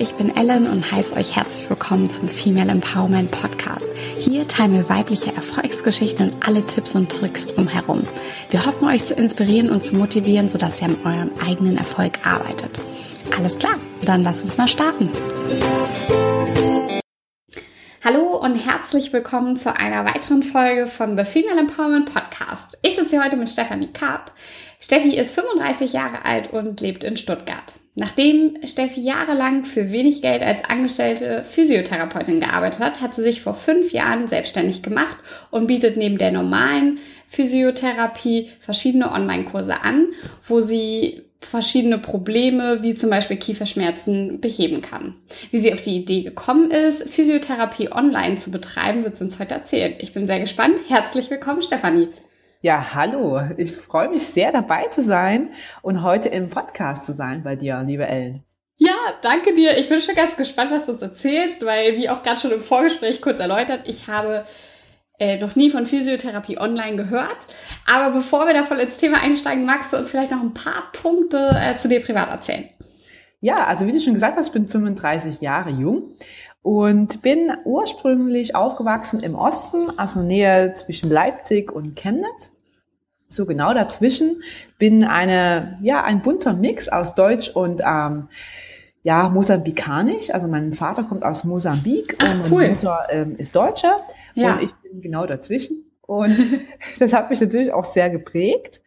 ich bin Ellen und heiße euch herzlich willkommen zum Female Empowerment Podcast. Hier teilen wir weibliche Erfolgsgeschichten und alle Tipps und Tricks drumherum. Wir hoffen euch zu inspirieren und zu motivieren, sodass ihr an eurem eigenen Erfolg arbeitet. Alles klar, dann lasst uns mal starten. Hallo und herzlich willkommen zu einer weiteren Folge von The Female Empowerment Podcast. Ich sitze hier heute mit Stefanie Karp. Steffi ist 35 Jahre alt und lebt in Stuttgart. Nachdem Steffi jahrelang für wenig Geld als angestellte Physiotherapeutin gearbeitet hat, hat sie sich vor fünf Jahren selbstständig gemacht und bietet neben der normalen Physiotherapie verschiedene Online-Kurse an, wo sie verschiedene Probleme wie zum Beispiel Kieferschmerzen beheben kann. Wie sie auf die Idee gekommen ist, Physiotherapie online zu betreiben, wird sie uns heute erzählen. Ich bin sehr gespannt. Herzlich willkommen, Stefanie. Ja, hallo. Ich freue mich sehr dabei zu sein und heute im Podcast zu sein bei dir, liebe Ellen. Ja, danke dir. Ich bin schon ganz gespannt, was du uns erzählst, weil, wie auch gerade schon im Vorgespräch kurz erläutert, ich habe äh, noch nie von Physiotherapie online gehört. Aber bevor wir da voll ins Thema einsteigen, magst du uns vielleicht noch ein paar Punkte äh, zu dir privat erzählen? Ja, also wie du schon gesagt hast, ich bin 35 Jahre jung und bin ursprünglich aufgewachsen im Osten, also Nähe zwischen Leipzig und Chemnitz. So genau dazwischen bin eine, ja, ein bunter Mix aus Deutsch und ähm, ja, Mosambikanisch. Also mein Vater kommt aus Mosambik Ach, und cool. meine Mutter ähm, ist Deutsche Ja. und ich bin genau dazwischen. Und das hat mich natürlich auch sehr geprägt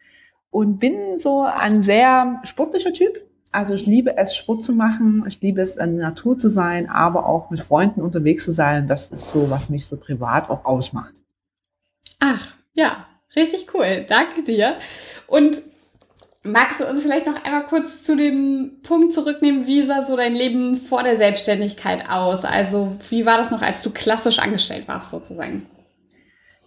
und bin so ein sehr sportlicher Typ. Also ich liebe es, Sport zu machen. Ich liebe es, in der Natur zu sein, aber auch mit Freunden unterwegs zu sein. Das ist so, was mich so privat auch ausmacht. Ach, ja, richtig cool. Danke dir. Und magst du uns vielleicht noch einmal kurz zu dem Punkt zurücknehmen, wie sah so dein Leben vor der Selbstständigkeit aus? Also, wie war das noch, als du klassisch angestellt warst, sozusagen?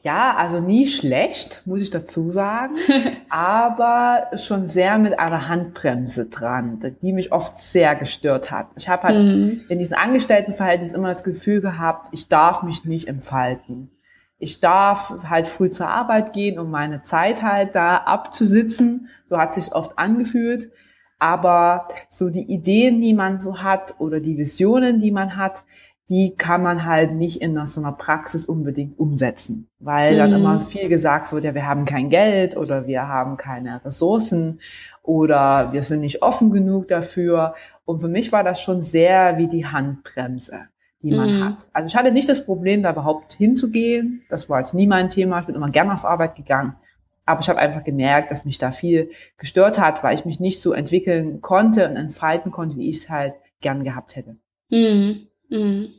Ja, also nie schlecht, muss ich dazu sagen, aber schon sehr mit einer Handbremse dran, die mich oft sehr gestört hat. Ich habe halt Mhm. in diesem Angestelltenverhältnis immer das Gefühl gehabt, ich darf mich nicht entfalten. Ich darf halt früh zur Arbeit gehen, um meine Zeit halt da abzusitzen. So hat sich oft angefühlt. Aber so die Ideen, die man so hat oder die Visionen, die man hat, die kann man halt nicht in so einer Praxis unbedingt umsetzen, weil dann Mhm. immer viel gesagt wird, ja, wir haben kein Geld oder wir haben keine Ressourcen oder wir sind nicht offen genug dafür. Und für mich war das schon sehr wie die Handbremse, die man Mhm. hat. Also ich hatte nicht das Problem, da überhaupt hinzugehen. Das war jetzt nie mein Thema. Ich bin immer gerne auf Arbeit gegangen. Aber ich habe einfach gemerkt, dass mich da viel gestört hat, weil ich mich nicht so entwickeln konnte und entfalten konnte, wie ich es halt gern gehabt hätte. Mhm. Mhm.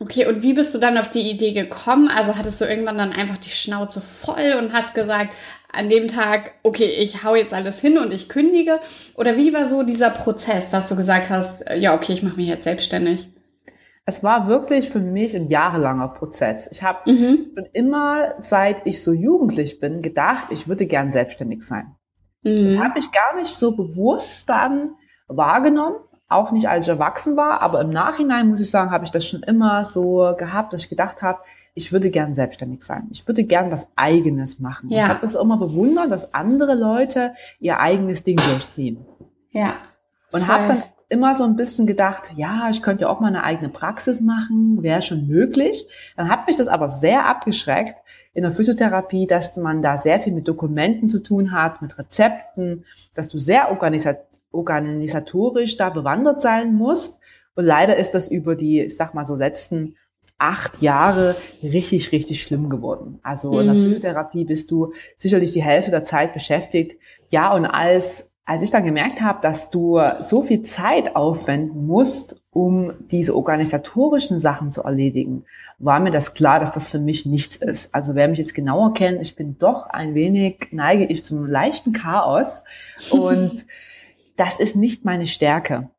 Okay, und wie bist du dann auf die Idee gekommen? Also hattest du irgendwann dann einfach die Schnauze voll und hast gesagt, an dem Tag, okay, ich hau jetzt alles hin und ich kündige? Oder wie war so dieser Prozess, dass du gesagt hast, äh, ja, okay, ich mache mich jetzt selbstständig? Es war wirklich für mich ein jahrelanger Prozess. Ich habe Mhm. schon immer, seit ich so jugendlich bin, gedacht, ich würde gern selbstständig sein. Das Mhm. habe ich gar nicht so bewusst dann wahrgenommen, auch nicht als ich erwachsen war, aber im Nachhinein muss ich sagen, habe ich das schon immer so gehabt, dass ich gedacht habe, ich würde gern selbstständig sein. Ich würde gern was eigenes machen. Ja. Ich habe das immer bewundert, dass andere Leute ihr eigenes Ding durchziehen. Ja. Und habe dann immer so ein bisschen gedacht, ja, ich könnte ja auch mal eine eigene Praxis machen, wäre schon möglich. Dann hat mich das aber sehr abgeschreckt in der Physiotherapie, dass man da sehr viel mit Dokumenten zu tun hat, mit Rezepten, dass du sehr organisa organisatorisch da bewandert sein musst. Und leider ist das über die, ich sag mal so letzten acht Jahre richtig, richtig schlimm geworden. Also in der Mhm. Physiotherapie bist du sicherlich die Hälfte der Zeit beschäftigt. Ja, und als, als ich dann gemerkt habe, dass du so viel Zeit aufwenden musst, um diese organisatorischen Sachen zu erledigen, war mir das klar, dass das für mich nichts ist. Also wer mich jetzt genauer kennt, ich bin doch ein wenig, neige ich zum leichten Chaos und das ist nicht meine Stärke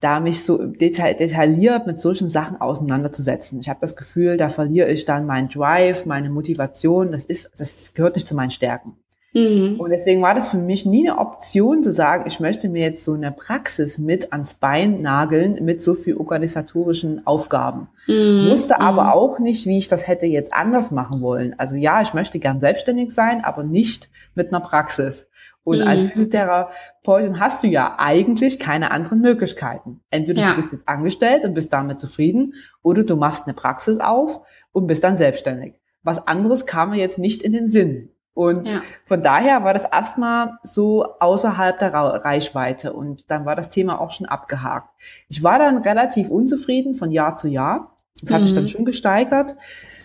da mich so detail, detailliert mit solchen Sachen auseinanderzusetzen. Ich habe das Gefühl, da verliere ich dann meinen Drive, meine Motivation. Das ist, das gehört nicht zu meinen Stärken. Mhm. Und deswegen war das für mich nie eine Option zu sagen, ich möchte mir jetzt so eine Praxis mit ans Bein nageln mit so viel organisatorischen Aufgaben. Mhm. Wusste aber auch nicht, wie ich das hätte jetzt anders machen wollen. Also ja, ich möchte gern selbstständig sein, aber nicht mit einer Praxis. Und mhm. als Physiotherapeutin hast du ja eigentlich keine anderen Möglichkeiten. Entweder ja. du bist jetzt angestellt und bist damit zufrieden oder du machst eine Praxis auf und bist dann selbstständig. Was anderes kam mir jetzt nicht in den Sinn. Und ja. von daher war das erstmal so außerhalb der Reichweite und dann war das Thema auch schon abgehakt. Ich war dann relativ unzufrieden von Jahr zu Jahr. Das hat mhm. sich dann mhm. schon gesteigert.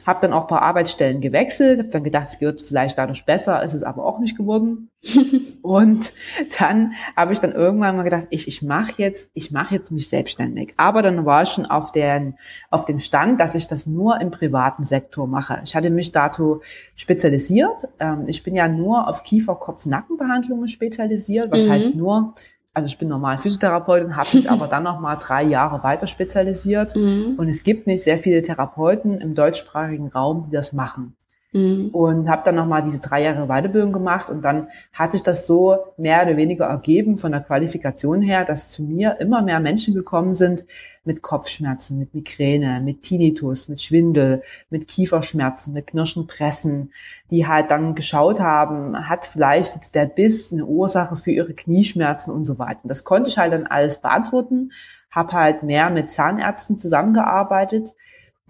Habe dann auch ein paar Arbeitsstellen gewechselt, habe dann gedacht, es wird vielleicht dadurch besser, ist es aber auch nicht geworden. und dann habe ich dann irgendwann mal gedacht, ich, ich mache jetzt, ich mache jetzt mich selbstständig. Aber dann war ich schon auf, den, auf dem Stand, dass ich das nur im privaten Sektor mache. Ich hatte mich dazu spezialisiert. Ähm, ich bin ja nur auf Kiefer, Kopf, Nackenbehandlungen spezialisiert. Was mhm. heißt nur? Also ich bin normal Physiotherapeutin, habe mich aber dann noch mal drei Jahre weiter spezialisiert. Mhm. Und es gibt nicht sehr viele Therapeuten im deutschsprachigen Raum, die das machen. Mhm. Und habe dann nochmal diese drei Jahre Weiterbildung gemacht und dann hat sich das so mehr oder weniger ergeben von der Qualifikation her, dass zu mir immer mehr Menschen gekommen sind mit Kopfschmerzen, mit Migräne, mit Tinnitus, mit Schwindel, mit Kieferschmerzen, mit Knirschenpressen, die halt dann geschaut haben, hat vielleicht der Biss eine Ursache für ihre Knieschmerzen und so weiter. Und das konnte ich halt dann alles beantworten, habe halt mehr mit Zahnärzten zusammengearbeitet,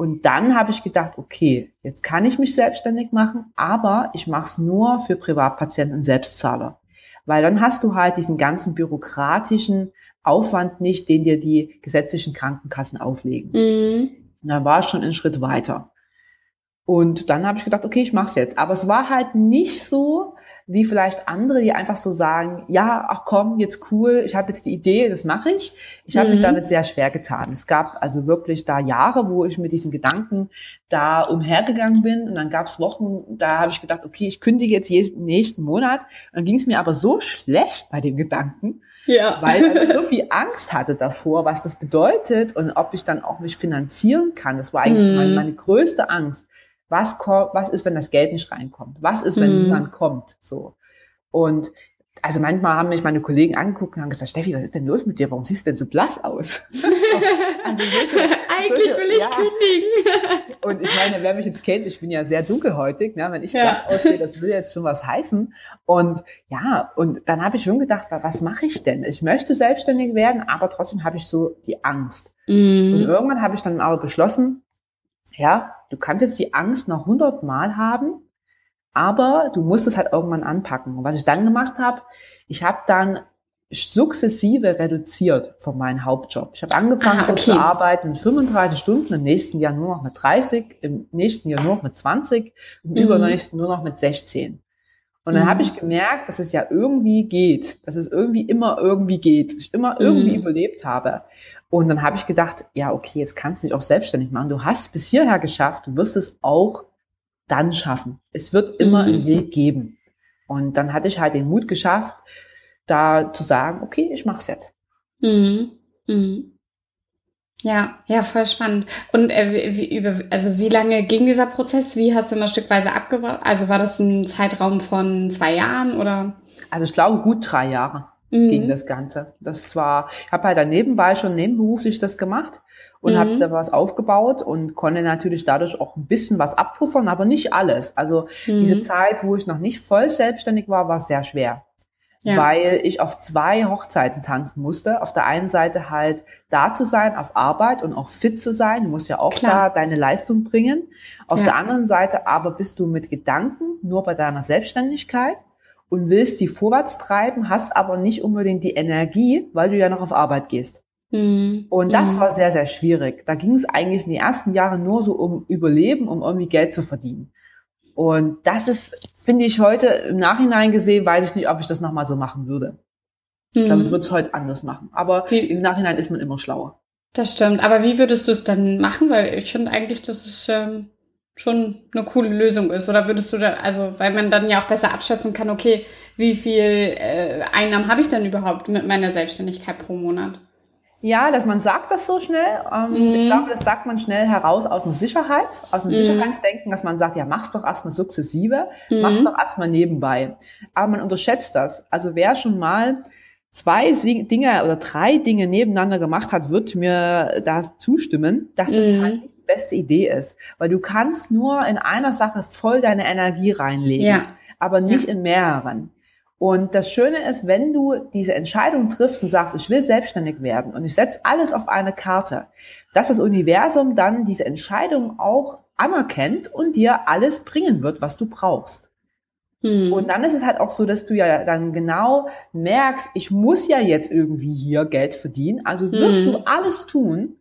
und dann habe ich gedacht, okay, jetzt kann ich mich selbstständig machen, aber ich mache es nur für Privatpatienten und Selbstzahler. Weil dann hast du halt diesen ganzen bürokratischen Aufwand nicht, den dir die gesetzlichen Krankenkassen auflegen. Mhm. Und dann war ich schon einen Schritt weiter. Und dann habe ich gedacht, okay, ich mache es jetzt. Aber es war halt nicht so, wie vielleicht andere, die einfach so sagen, ja, ach komm, jetzt cool, ich habe jetzt die Idee, das mache ich. Ich habe mhm. mich damit sehr schwer getan. Es gab also wirklich da Jahre, wo ich mit diesen Gedanken da umhergegangen bin und dann gab es Wochen, da habe ich gedacht, okay, ich kündige jetzt jeden nächsten Monat. Und dann ging es mir aber so schlecht bei dem Gedanken, ja. weil ich so viel Angst hatte davor, was das bedeutet und ob ich dann auch mich finanzieren kann. Das war eigentlich mhm. meine, meine größte Angst was, was ist, wenn das Geld nicht reinkommt? Was ist, wenn mhm. niemand kommt? So. Und also manchmal haben mich meine Kollegen angeguckt und haben gesagt, Steffi, was ist denn los mit dir? Warum siehst du denn so blass aus? also solche, Eigentlich solche, will ich ja. kündigen. und ich meine, wer mich jetzt kennt, ich bin ja sehr dunkelhäutig, ne? wenn ich ja. blass aussehe, das will jetzt schon was heißen. Und ja, und dann habe ich schon gedacht, was mache ich denn? Ich möchte selbstständig werden, aber trotzdem habe ich so die Angst. Mhm. Und irgendwann habe ich dann aber beschlossen, ja, du kannst jetzt die Angst noch hundertmal haben, aber du musst es halt irgendwann anpacken. Und was ich dann gemacht habe, ich habe dann sukzessive reduziert von meinem Hauptjob. Ich habe angefangen ah, okay. zu arbeiten mit 35 Stunden, im nächsten Jahr nur noch mit 30, im nächsten Jahr nur noch mit 20, im mhm. übernächsten nur noch mit 16. Und dann mhm. habe ich gemerkt, dass es ja irgendwie geht, dass es irgendwie immer irgendwie geht, dass ich immer irgendwie mhm. überlebt habe. Und dann habe ich gedacht, ja, okay, jetzt kannst du dich auch selbstständig machen. Du hast es bis hierher geschafft, du wirst es auch dann schaffen. Es wird immer mhm. einen Weg geben. Und dann hatte ich halt den Mut geschafft, da zu sagen, okay, ich mache es jetzt. Mhm. Mhm. Ja, ja, voll spannend. Und äh, wie, über, also wie lange ging dieser Prozess? Wie hast du immer stückweise abgebaut? Also war das ein Zeitraum von zwei Jahren oder? Also ich glaube gut drei Jahre mhm. ging das Ganze. Das war, ich habe halt dann nebenbei schon nebenberuflich das gemacht und mhm. habe da was aufgebaut und konnte natürlich dadurch auch ein bisschen was abpuffern, aber nicht alles. Also mhm. diese Zeit, wo ich noch nicht voll selbstständig war, war sehr schwer. Ja. weil ich auf zwei Hochzeiten tanzen musste. Auf der einen Seite halt da zu sein, auf Arbeit und auch fit zu sein. Du musst ja auch Klar. da deine Leistung bringen. Auf ja. der anderen Seite aber bist du mit Gedanken nur bei deiner Selbstständigkeit und willst die vorwärts treiben, hast aber nicht unbedingt die Energie, weil du ja noch auf Arbeit gehst. Mhm. Und das mhm. war sehr, sehr schwierig. Da ging es eigentlich in den ersten Jahren nur so um Überleben, um irgendwie Geld zu verdienen. Und das ist, finde ich heute im Nachhinein gesehen, weiß ich nicht, ob ich das nochmal so machen würde. Ich glaube, ich würde es heute anders machen. Aber wie, im Nachhinein ist man immer schlauer. Das stimmt. Aber wie würdest du es dann machen? Weil ich finde eigentlich, dass es ähm, schon eine coole Lösung ist. Oder würdest du da, also, weil man dann ja auch besser abschätzen kann, okay, wie viel äh, Einnahmen habe ich denn überhaupt mit meiner Selbstständigkeit pro Monat? Ja, dass man sagt das so schnell. Ähm, mhm. Ich glaube, das sagt man schnell heraus aus einer Sicherheit, aus einem mhm. Sicherheitsdenken, dass man sagt, ja, mach's doch erstmal sukzessive, mhm. mach's doch erstmal nebenbei. Aber man unterschätzt das. Also wer schon mal zwei Dinge oder drei Dinge nebeneinander gemacht hat, wird mir da zustimmen, dass das mhm. halt nicht die beste Idee ist. Weil du kannst nur in einer Sache voll deine Energie reinlegen, ja. aber nicht ja. in mehreren. Und das Schöne ist, wenn du diese Entscheidung triffst und sagst, ich will selbstständig werden und ich setze alles auf eine Karte, dass das Universum dann diese Entscheidung auch anerkennt und dir alles bringen wird, was du brauchst. Hm. Und dann ist es halt auch so, dass du ja dann genau merkst, ich muss ja jetzt irgendwie hier Geld verdienen, also wirst hm. du alles tun,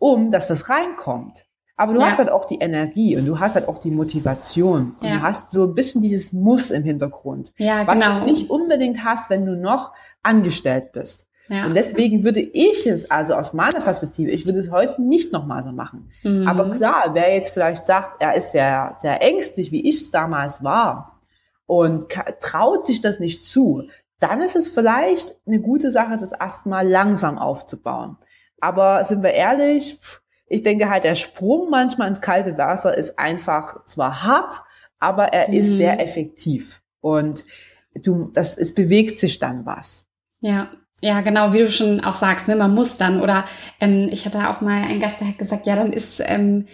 um dass das reinkommt. Aber du ja. hast halt auch die Energie und du hast halt auch die Motivation. Und ja. du hast so ein bisschen dieses Muss im Hintergrund. Ja, was genau. du nicht unbedingt hast, wenn du noch angestellt bist. Ja. Und deswegen würde ich es, also aus meiner Perspektive, ich würde es heute nicht nochmal so machen. Mhm. Aber klar, wer jetzt vielleicht sagt, er ist sehr, sehr ängstlich, wie ich es damals war, und traut sich das nicht zu, dann ist es vielleicht eine gute Sache, das erstmal langsam aufzubauen. Aber sind wir ehrlich, ich denke halt, der Sprung manchmal ins kalte Wasser ist einfach zwar hart, aber er mhm. ist sehr effektiv. Und du, das, es bewegt sich dann was. Ja. Ja, genau, wie du schon auch sagst, ne, man muss dann. Oder ähm, ich hatte auch mal einen Gast, der hat gesagt, ja, dann ist, ähm,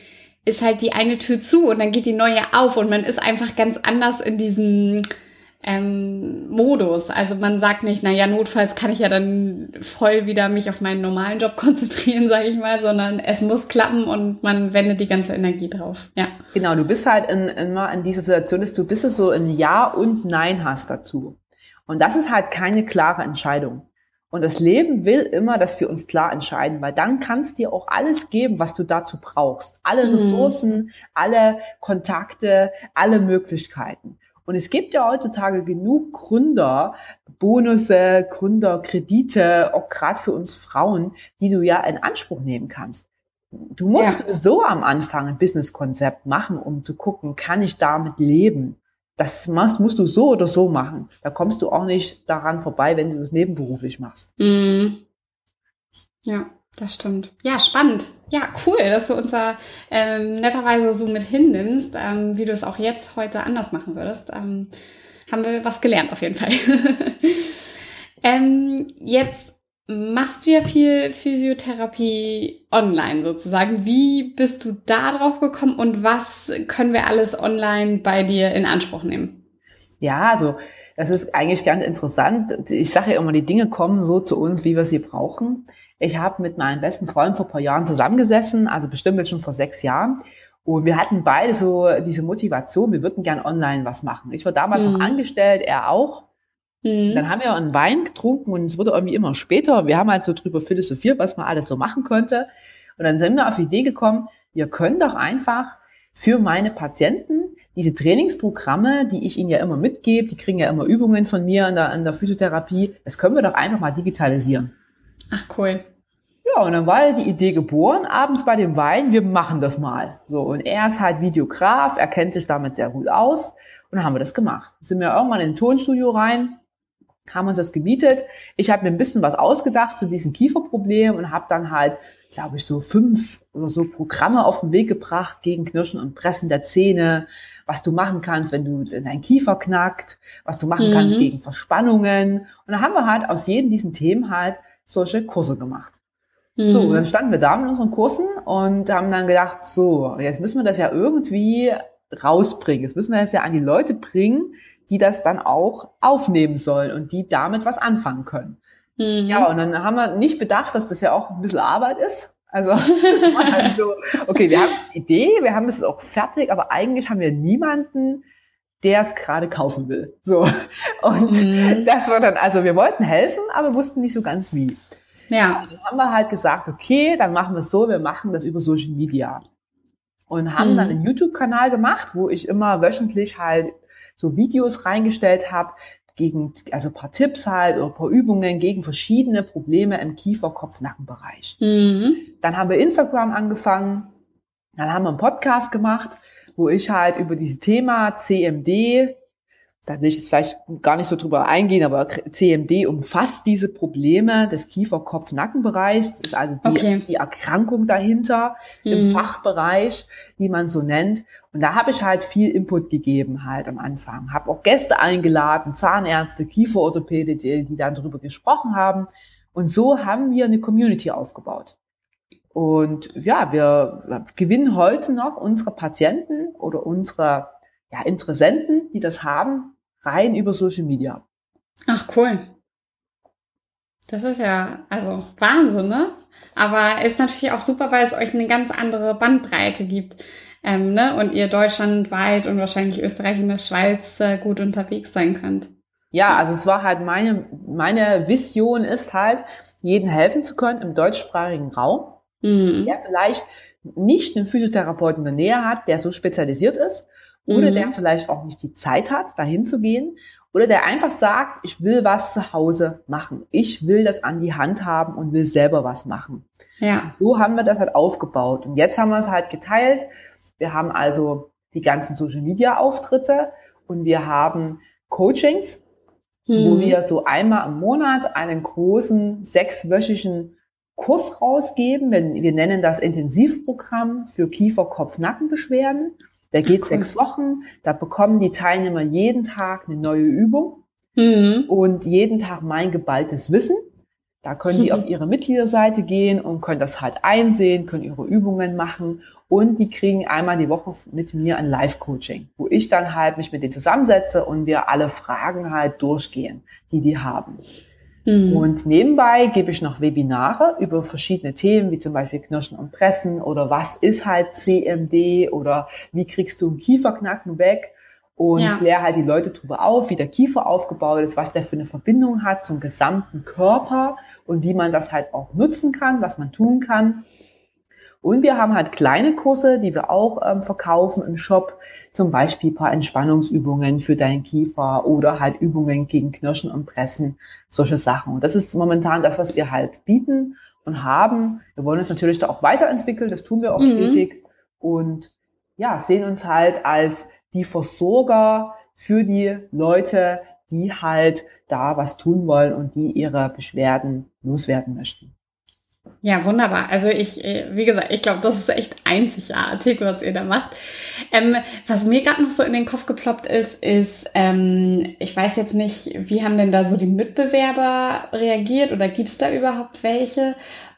ist halt die eine Tür zu und dann geht die neue auf und man ist einfach ganz anders in diesem ähm, Modus. Also man sagt nicht, na ja, notfalls kann ich ja dann voll wieder mich auf meinen normalen Job konzentrieren, sage ich mal, sondern es muss klappen und man wendet die ganze Energie drauf. Ja. Genau, du bist halt in, immer in dieser Situation, dass du bist es so ein Ja und Nein hast dazu. Und das ist halt keine klare Entscheidung. Und das Leben will immer, dass wir uns klar entscheiden, weil dann kannst dir auch alles geben, was du dazu brauchst. Alle mhm. Ressourcen, alle Kontakte, alle Möglichkeiten. Und es gibt ja heutzutage genug Gründer, Bonusse, Gründerkredite, auch gerade für uns Frauen, die du ja in Anspruch nehmen kannst. Du musst ja. so am Anfang ein Businesskonzept machen, um zu gucken, kann ich damit leben? Das musst du so oder so machen. Da kommst du auch nicht daran vorbei, wenn du das nebenberuflich machst. Mm. Ja. Das stimmt. Ja, spannend. Ja, cool, dass du uns da ähm, netterweise so mit hinnimmst, ähm, wie du es auch jetzt heute anders machen würdest. Ähm, haben wir was gelernt auf jeden Fall. ähm, jetzt machst du ja viel Physiotherapie online sozusagen. Wie bist du da drauf gekommen und was können wir alles online bei dir in Anspruch nehmen? Ja, also das ist eigentlich ganz interessant. Ich sage ja immer, die Dinge kommen so zu uns, wie wir sie brauchen. Ich habe mit meinem besten Freund vor ein paar Jahren zusammengesessen, also bestimmt jetzt schon vor sechs Jahren. Und wir hatten beide so diese Motivation, wir würden gern online was machen. Ich war damals mhm. noch angestellt, er auch. Mhm. Dann haben wir einen Wein getrunken und es wurde irgendwie immer später. Wir haben halt so drüber philosophiert, was man alles so machen könnte. Und dann sind wir auf die Idee gekommen, wir können doch einfach für meine Patienten diese Trainingsprogramme, die ich ihnen ja immer mitgebe, die kriegen ja immer Übungen von mir an der, an der Physiotherapie, das können wir doch einfach mal digitalisieren. Ach cool. Ja, und dann war ja die Idee geboren, abends bei dem Wein, wir machen das mal. So, und er ist halt Videograf, er kennt sich damit sehr gut aus und dann haben wir das gemacht. Sind wir irgendwann in ein Tonstudio rein, haben uns das gebietet. Ich habe mir ein bisschen was ausgedacht zu diesem Kieferproblem und habe dann halt, glaube ich, so fünf oder so Programme auf den Weg gebracht gegen Knirschen und Pressen der Zähne, was du machen kannst, wenn du dein Kiefer knackt, was du machen mhm. kannst gegen Verspannungen. Und dann haben wir halt aus jedem diesen Themen halt solche Kurse gemacht. Mhm. So, dann standen wir da mit unseren Kursen und haben dann gedacht, so, jetzt müssen wir das ja irgendwie rausbringen. Jetzt müssen wir das ja an die Leute bringen, die das dann auch aufnehmen sollen und die damit was anfangen können. Mhm. Ja, und dann haben wir nicht bedacht, dass das ja auch ein bisschen Arbeit ist. Also das war halt so, okay, wir haben die Idee, wir haben es auch fertig, aber eigentlich haben wir niemanden, der es gerade kaufen will. So. Und mhm. das war dann, also wir wollten helfen, aber wussten nicht so ganz wie. Ja. Und dann haben wir halt gesagt, okay, dann machen wir es so, wir machen das über Social Media. Und haben mhm. dann einen YouTube-Kanal gemacht, wo ich immer wöchentlich halt so Videos reingestellt habe, gegen, also paar Tipps halt oder paar Übungen gegen verschiedene Probleme im Kiefer-Kopf-Nackenbereich. Mhm. Dann haben wir Instagram angefangen, dann haben wir einen Podcast gemacht, wo ich halt über dieses Thema CMD, da will ich jetzt vielleicht gar nicht so drüber eingehen, aber CMD umfasst diese Probleme des Kiefer-Kopf-Nackenbereichs. Das ist also die, okay. die Erkrankung dahinter mhm. im Fachbereich, wie man so nennt. Und da habe ich halt viel Input gegeben halt am Anfang. Habe auch Gäste eingeladen, Zahnärzte, Kieferorthopäde, die, die dann darüber gesprochen haben. Und so haben wir eine Community aufgebaut. Und ja, wir gewinnen heute noch unsere Patienten oder unsere ja, Interessenten, die das haben, rein über Social Media. Ach, cool. Das ist ja, also Wahnsinn, ne? Aber ist natürlich auch super, weil es euch eine ganz andere Bandbreite gibt. Ähm, ne? Und ihr deutschlandweit und wahrscheinlich Österreich und der Schweiz äh, gut unterwegs sein könnt. Ja, also es war halt meine, meine Vision ist halt, jeden helfen zu können im deutschsprachigen Raum, mhm. der vielleicht nicht einen Physiotherapeuten in der Nähe hat, der so spezialisiert ist, oder mhm. der vielleicht auch nicht die Zeit hat, dahin zu gehen, oder der einfach sagt, ich will was zu Hause machen. Ich will das an die Hand haben und will selber was machen. Ja. So haben wir das halt aufgebaut. Und jetzt haben wir es halt geteilt. Wir haben also die ganzen Social Media Auftritte und wir haben Coachings, mhm. wo wir so einmal im Monat einen großen sechswöchigen Kurs rausgeben. Wir nennen das Intensivprogramm für Kiefer, Kopf, Nackenbeschwerden. Der geht cool. sechs Wochen. Da bekommen die Teilnehmer jeden Tag eine neue Übung mhm. und jeden Tag mein geballtes Wissen. Da können die auf ihre Mitgliederseite gehen und können das halt einsehen, können ihre Übungen machen und die kriegen einmal die Woche mit mir ein Live-Coaching, wo ich dann halt mich mit denen zusammensetze und wir alle Fragen halt durchgehen, die die haben. Mhm. Und nebenbei gebe ich noch Webinare über verschiedene Themen, wie zum Beispiel Knirschen und Pressen oder was ist halt CMD oder wie kriegst du einen Kieferknacken weg und ja. kläre halt die Leute drüber auf, wie der Kiefer aufgebaut ist, was der für eine Verbindung hat zum gesamten Körper und wie man das halt auch nutzen kann, was man tun kann. Und wir haben halt kleine Kurse, die wir auch ähm, verkaufen im Shop, zum Beispiel paar Entspannungsübungen für deinen Kiefer oder halt Übungen gegen Knirschen und Pressen, solche Sachen. Und das ist momentan das, was wir halt bieten und haben. Wir wollen uns natürlich da auch weiterentwickeln, das tun wir auch mhm. stetig und ja, sehen uns halt als die Versorger für die Leute, die halt da was tun wollen und die ihre Beschwerden loswerden möchten. Ja, wunderbar. Also ich, äh, wie gesagt, ich glaube, das ist echt einzigartig, was ihr da macht. Ähm, was mir gerade noch so in den Kopf geploppt ist, ist, ähm, ich weiß jetzt nicht, wie haben denn da so die Mitbewerber reagiert oder gibt es da überhaupt welche?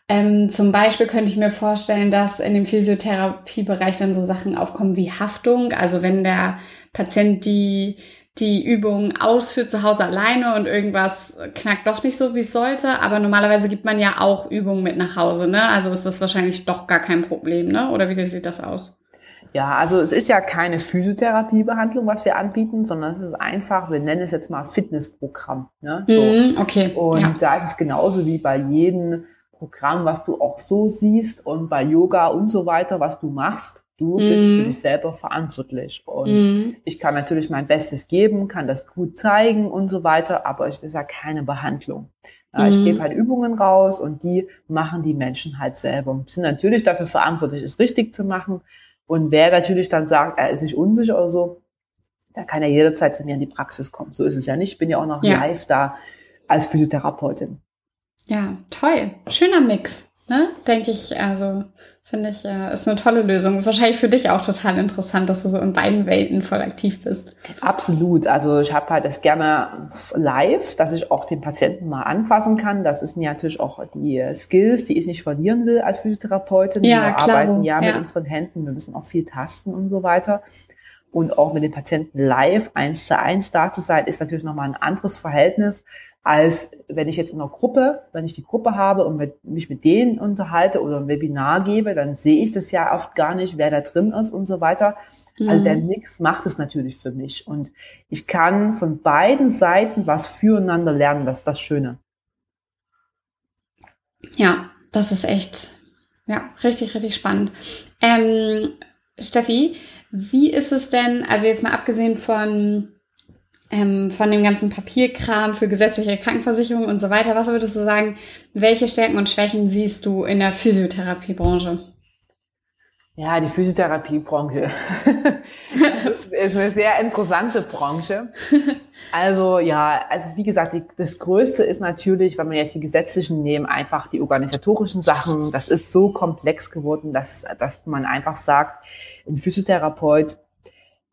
Ähm, zum Beispiel könnte ich mir vorstellen, dass in dem Physiotherapiebereich dann so Sachen aufkommen wie Haftung. Also wenn der Patient die die Übung ausführt zu Hause alleine und irgendwas knackt doch nicht so, wie es sollte. Aber normalerweise gibt man ja auch Übungen mit nach Hause, ne? Also ist das wahrscheinlich doch gar kein Problem, ne? Oder wie sieht das aus? Ja, also es ist ja keine Physiotherapiebehandlung, was wir anbieten, sondern es ist einfach, wir nennen es jetzt mal Fitnessprogramm. Ne? So. Mm, okay. Und ja. da ist es genauso wie bei jedem Programm, was du auch so siehst und bei Yoga und so weiter, was du machst. Du mhm. bist für dich selber verantwortlich. Und mhm. ich kann natürlich mein Bestes geben, kann das gut zeigen und so weiter, aber es ist ja keine Behandlung. Ja, mhm. Ich gebe halt Übungen raus und die machen die Menschen halt selber. Sind natürlich dafür verantwortlich, es richtig zu machen. Und wer natürlich dann sagt, er ist sich unsicher oder so, da kann er jederzeit zu mir in die Praxis kommen. So ist es ja nicht. Ich bin ja auch noch ja. live da als Physiotherapeutin. Ja, toll. Schöner Mix, ne? Denke ich. Also Finde ich, ja, ist eine tolle Lösung. Wahrscheinlich für dich auch total interessant, dass du so in beiden Welten voll aktiv bist. Absolut. Also ich habe halt das gerne live, dass ich auch den Patienten mal anfassen kann. Das ist mir natürlich auch die Skills, die ich nicht verlieren will als Physiotherapeutin. Ja, wir klar. arbeiten ja, ja mit unseren Händen, wir müssen auch viel tasten und so weiter. Und auch mit den Patienten live eins zu eins da zu sein, ist natürlich nochmal ein anderes Verhältnis, als wenn ich jetzt in einer Gruppe, wenn ich die Gruppe habe und mit, mich mit denen unterhalte oder ein Webinar gebe, dann sehe ich das ja oft gar nicht, wer da drin ist und so weiter. Mhm. Also der mhm. Mix macht es natürlich für mich. Und ich kann von beiden Seiten was füreinander lernen. Das ist das Schöne. Ja, das ist echt, ja, richtig, richtig spannend. Ähm, Steffi, wie ist es denn, also jetzt mal abgesehen von ähm, von dem ganzen Papierkram für gesetzliche Krankenversicherung und so weiter. Was würdest du sagen, welche Stärken und Schwächen siehst du in der Physiotherapiebranche? Ja, die Physiotherapiebranche ist eine sehr interessante Branche. Also ja, also wie gesagt, das Größte ist natürlich, wenn man jetzt die gesetzlichen nehmen, einfach die organisatorischen Sachen. Das ist so komplex geworden, dass, dass man einfach sagt, ein Physiotherapeut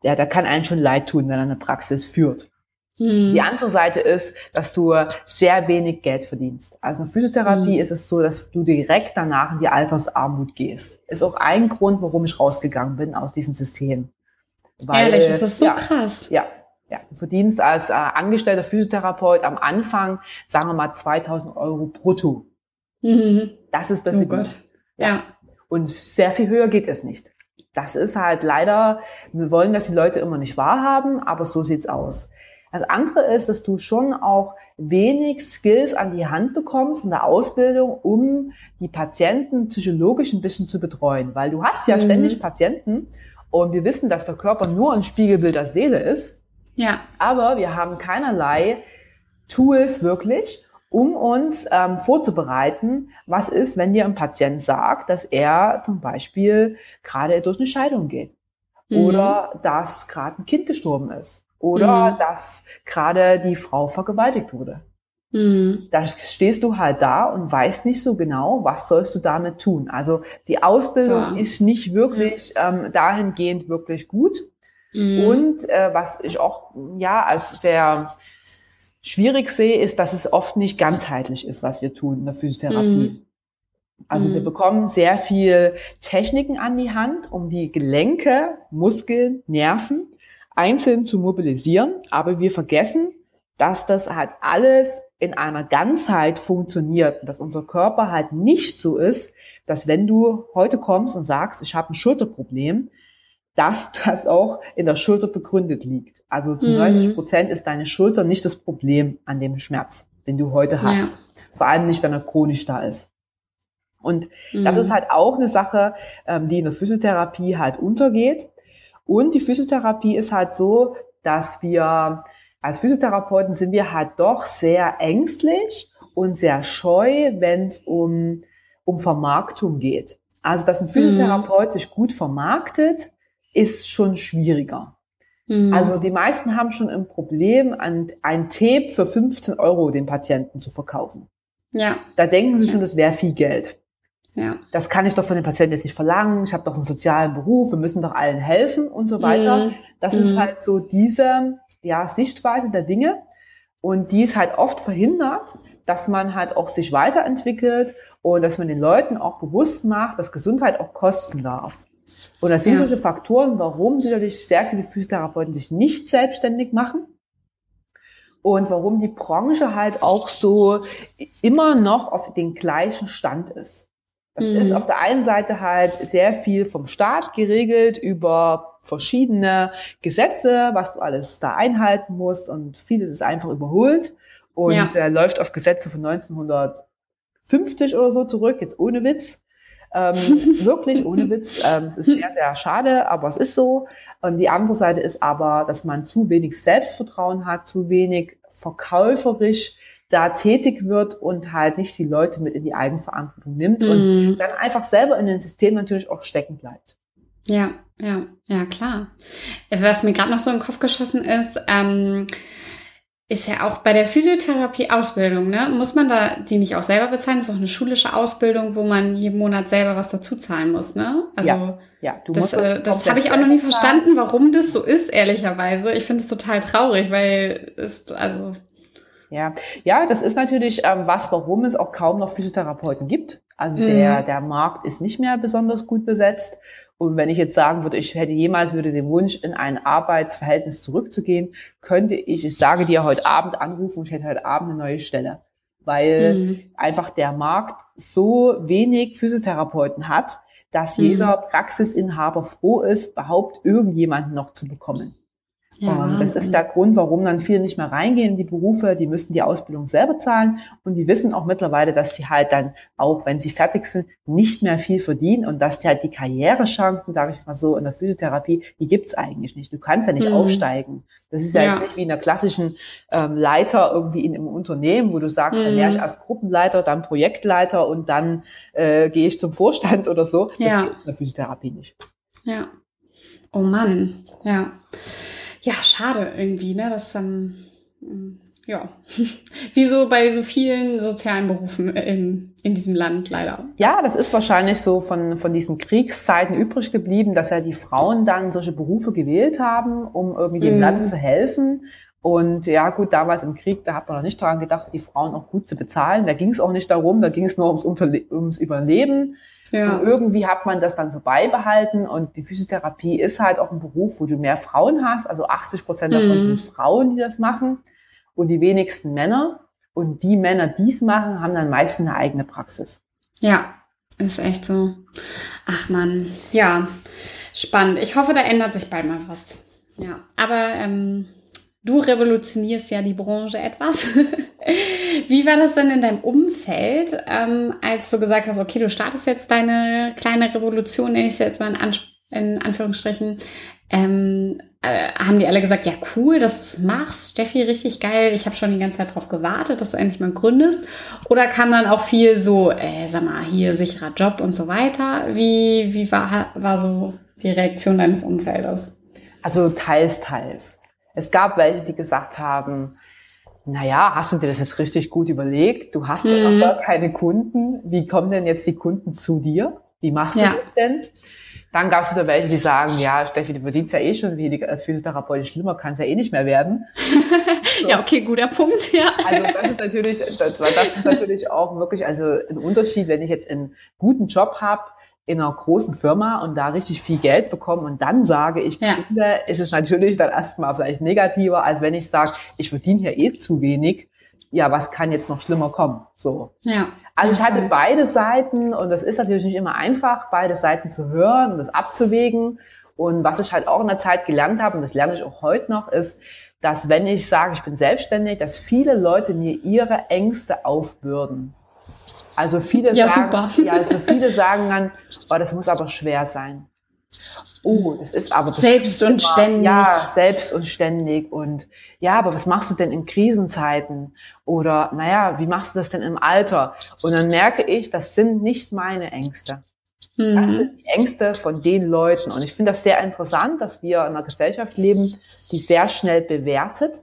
ja, da kann einen schon leid tun, wenn er eine Praxis führt. Hm. Die andere Seite ist, dass du sehr wenig Geld verdienst. Also in Physiotherapie hm. ist es so, dass du direkt danach in die Altersarmut gehst. Ist auch ein Grund, warum ich rausgegangen bin aus diesem System. Weil, Ehrlich, ist das so ja, krass? Ja, Ja, du verdienst als äh, angestellter Physiotherapeut am Anfang, sagen wir mal, 2000 Euro brutto. Mhm. Das ist der oh Verdienst. Gott. Ja. ja. Und sehr viel höher geht es nicht. Das ist halt leider, wir wollen dass die Leute immer nicht wahrhaben, aber so sieht's aus. Das andere ist, dass du schon auch wenig Skills an die Hand bekommst in der Ausbildung, um die Patienten psychologisch ein bisschen zu betreuen. Weil du hast ja mhm. ständig Patienten und wir wissen, dass der Körper nur ein Spiegelbild der Seele ist. Ja. Aber wir haben keinerlei Tools wirklich, um uns ähm, vorzubereiten, was ist, wenn dir ein Patient sagt, dass er zum Beispiel gerade durch eine Scheidung geht mhm. oder dass gerade ein Kind gestorben ist oder mhm. dass gerade die Frau vergewaltigt wurde. Mhm. Da stehst du halt da und weißt nicht so genau, was sollst du damit tun. Also die Ausbildung ja. ist nicht wirklich ähm, dahingehend wirklich gut. Mhm. Und äh, was ich auch ja als sehr schwierig sehe, ist, dass es oft nicht ganzheitlich ist, was wir tun in der Physiotherapie. Mhm. Also wir mhm. bekommen sehr viel Techniken an die Hand, um die Gelenke, Muskeln, Nerven einzeln zu mobilisieren, aber wir vergessen, dass das halt alles in einer Ganzheit funktioniert dass unser Körper halt nicht so ist, dass wenn du heute kommst und sagst, ich habe ein Schulterproblem, dass das auch in der Schulter begründet liegt. Also zu mhm. 90 Prozent ist deine Schulter nicht das Problem an dem Schmerz, den du heute hast. Ja. Vor allem nicht, wenn er chronisch da ist. Und mhm. das ist halt auch eine Sache, ähm, die in der Physiotherapie halt untergeht. Und die Physiotherapie ist halt so, dass wir als Physiotherapeuten sind wir halt doch sehr ängstlich und sehr scheu, wenn es um, um Vermarktung geht. Also, dass ein Physiotherapeut mhm. sich gut vermarktet, ist schon schwieriger. Mhm. Also die meisten haben schon ein Problem, ein, ein Tape für 15 Euro den Patienten zu verkaufen. Ja. Da denken sie schon, das wäre viel Geld. Ja. Das kann ich doch von den Patienten jetzt nicht verlangen. Ich habe doch einen sozialen Beruf, wir müssen doch allen helfen und so weiter. Mhm. Das mhm. ist halt so diese ja, Sichtweise der Dinge. Und die ist halt oft verhindert, dass man halt auch sich weiterentwickelt und dass man den Leuten auch bewusst macht, dass Gesundheit auch kosten darf. Und das sind ja. solche Faktoren, warum sicherlich sehr viele Physiotherapeuten sich nicht selbstständig machen und warum die Branche halt auch so immer noch auf den gleichen Stand ist. Das mhm. ist auf der einen Seite halt sehr viel vom Staat geregelt über verschiedene Gesetze, was du alles da einhalten musst und vieles ist einfach überholt und ja. äh, läuft auf Gesetze von 1950 oder so zurück, jetzt ohne Witz. Ähm, wirklich, ohne Witz. Ähm, es ist sehr, sehr schade, aber es ist so. Und die andere Seite ist aber, dass man zu wenig Selbstvertrauen hat, zu wenig verkäuferisch da tätig wird und halt nicht die Leute mit in die Eigenverantwortung nimmt mhm. und dann einfach selber in den System natürlich auch stecken bleibt. Ja, ja, ja, klar. Was mir gerade noch so in den Kopf geschossen ist, ähm, ist ja auch bei der Physiotherapie-Ausbildung, ne? Muss man da die nicht auch selber bezahlen? Das ist auch eine schulische Ausbildung, wo man jeden Monat selber was dazu zahlen muss, ne? Also ja, ja du das, musst das, äh, das habe ich auch noch nie verstanden, warum das so ist, ehrlicherweise. Ich finde es total traurig, weil es, also. Ja, ja, das ist natürlich ähm, was, warum es auch kaum noch Physiotherapeuten gibt. Also mhm. der, der Markt ist nicht mehr besonders gut besetzt. Und wenn ich jetzt sagen würde, ich hätte jemals würde den Wunsch, in ein Arbeitsverhältnis zurückzugehen, könnte ich, ich sage dir heute Abend anrufen, ich hätte heute Abend eine neue Stelle. Weil mhm. einfach der Markt so wenig Physiotherapeuten hat, dass mhm. jeder Praxisinhaber froh ist, überhaupt irgendjemanden noch zu bekommen. Ja, ähm, das ist der Grund, warum dann viele nicht mehr reingehen in die Berufe. Die müssen die Ausbildung selber zahlen und die wissen auch mittlerweile, dass sie halt dann auch, wenn sie fertig sind, nicht mehr viel verdienen und dass die halt die Karrierechancen, sage ich mal so, in der Physiotherapie, die gibt's eigentlich nicht. Du kannst ja nicht mhm. aufsteigen. Das ist ja, ja, nicht wie in der klassischen ähm, Leiter irgendwie in einem Unternehmen, wo du sagst, mhm. dann wäre ich als Gruppenleiter, dann Projektleiter und dann äh, gehe ich zum Vorstand oder so. Das ja. geht in der Physiotherapie nicht. Ja. Oh Mann, ja ja, schade irgendwie, ne? Das ähm, ja, wie so bei so vielen sozialen Berufen in, in diesem Land leider. Ja, das ist wahrscheinlich so von, von diesen Kriegszeiten übrig geblieben, dass ja die Frauen dann solche Berufe gewählt haben, um irgendwie dem mm. Land zu helfen. Und ja, gut, damals im Krieg, da hat man noch nicht daran gedacht, die Frauen auch gut zu bezahlen. Da ging es auch nicht darum, da ging es nur ums, ums Überleben. Ja. Und irgendwie hat man das dann so beibehalten und die Physiotherapie ist halt auch ein Beruf, wo du mehr Frauen hast. Also 80 Prozent davon mhm. sind Frauen, die das machen und die wenigsten Männer. Und die Männer, die es machen, haben dann meistens eine eigene Praxis. Ja, ist echt so. Ach man, ja, spannend. Ich hoffe, da ändert sich bald mal was. Ja, aber ähm, du revolutionierst ja die Branche etwas. Wie war das denn in deinem Umfeld, ähm, als du gesagt hast, okay, du startest jetzt deine kleine Revolution, nenne ich es jetzt mal in, Ans in Anführungsstrichen. Ähm, äh, haben die alle gesagt, ja cool, dass du es machst, Steffi, richtig geil. Ich habe schon die ganze Zeit darauf gewartet, dass du endlich mal gründest. Oder kam dann auch viel so, äh, sag mal, hier sicherer Job und so weiter. Wie, wie war, war so die Reaktion deines Umfeldes? Also teils, teils. Es gab welche, die gesagt haben, naja, hast du dir das jetzt richtig gut überlegt? Du hast mhm. aber keine Kunden. Wie kommen denn jetzt die Kunden zu dir? Wie machst du ja. das denn? Dann gab es wieder welche, die sagen, ja, Steffi, du verdienst ja eh schon weniger als Physiotherapeutin, schlimmer kann es ja eh nicht mehr werden. So. ja, okay, guter Punkt, ja. Also das ist natürlich, das, das ist natürlich auch wirklich also ein Unterschied, wenn ich jetzt einen guten Job habe, in einer großen Firma und da richtig viel Geld bekomme und dann sage, ich ja. ist es natürlich dann erstmal vielleicht negativer, als wenn ich sage, ich verdiene hier eh zu wenig. Ja, was kann jetzt noch schlimmer kommen? So. Ja. Also ich hatte beide Seiten und das ist natürlich nicht immer einfach, beide Seiten zu hören und das abzuwägen. Und was ich halt auch in der Zeit gelernt habe, und das lerne ich auch heute noch, ist, dass wenn ich sage, ich bin selbstständig, dass viele Leute mir ihre Ängste aufbürden. Also viele ja, sagen, super. ja, also viele sagen dann, oh, das muss aber schwer sein. Oh, das ist aber selbst und immer, ständig. Ja, selbst und ständig und ja, aber was machst du denn in Krisenzeiten? Oder naja, wie machst du das denn im Alter? Und dann merke ich, das sind nicht meine Ängste. Mhm. Das sind die Ängste von den Leuten. Und ich finde das sehr interessant, dass wir in einer Gesellschaft leben, die sehr schnell bewertet.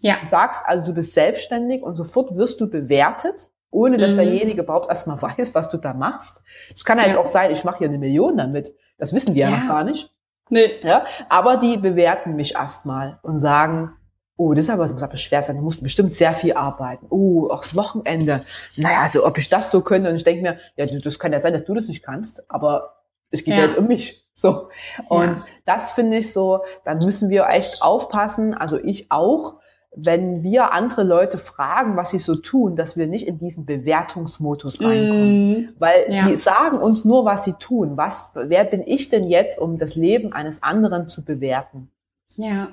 Ja. Du sagst also, du bist selbstständig und sofort wirst du bewertet ohne dass mhm. derjenige überhaupt erstmal weiß, was du da machst. Es kann ja jetzt auch sein, ich mache hier eine Million damit. Das wissen die ja, ja noch gar nicht. Nee. Ja, aber die bewerten mich erstmal und sagen, oh, das, ist aber, das muss aber schwer sein, du musst bestimmt sehr viel arbeiten. Oh, auch das Wochenende. Naja, also ob ich das so könnte. Und ich denke mir, ja, das kann ja sein, dass du das nicht kannst, aber es geht ja, ja jetzt um mich. So. Und ja. das finde ich so, da müssen wir echt aufpassen, also ich auch, wenn wir andere Leute fragen, was sie so tun, dass wir nicht in diesen Bewertungsmodus reinkommen. Mm, Weil ja. die sagen uns nur, was sie tun. Was, wer bin ich denn jetzt, um das Leben eines anderen zu bewerten? Ja.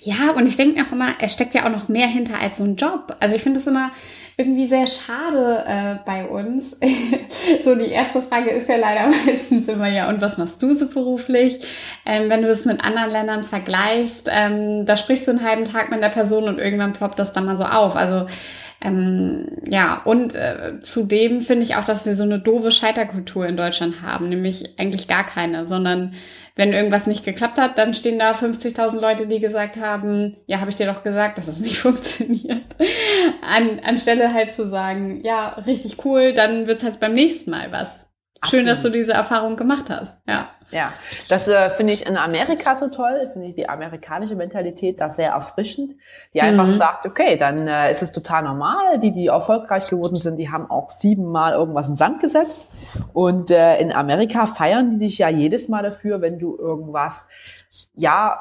Ja, und ich denke mir auch immer, es steckt ja auch noch mehr hinter als so ein Job. Also ich finde es immer irgendwie sehr schade äh, bei uns. so, die erste Frage ist ja leider meistens immer, ja, und was machst du so beruflich? Ähm, wenn du es mit anderen Ländern vergleichst, ähm, da sprichst du einen halben Tag mit der Person und irgendwann ploppt das dann mal so auf. Also ähm, ja, und äh, zudem finde ich auch, dass wir so eine doofe Scheiterkultur in Deutschland haben, nämlich eigentlich gar keine, sondern wenn irgendwas nicht geklappt hat, dann stehen da 50.000 Leute, die gesagt haben, ja, habe ich dir doch gesagt, dass es nicht funktioniert. An, anstelle halt zu sagen, ja, richtig cool, dann wird's halt beim nächsten Mal was. Schön, dass du diese Erfahrung gemacht hast. Ja. Ja, das äh, finde ich in Amerika so toll, finde ich die amerikanische Mentalität da sehr erfrischend, die mhm. einfach sagt, okay, dann äh, ist es total normal, die, die erfolgreich geworden sind, die haben auch siebenmal irgendwas in Sand gesetzt. Und äh, in Amerika feiern die dich ja jedes Mal dafür, wenn du irgendwas, ja,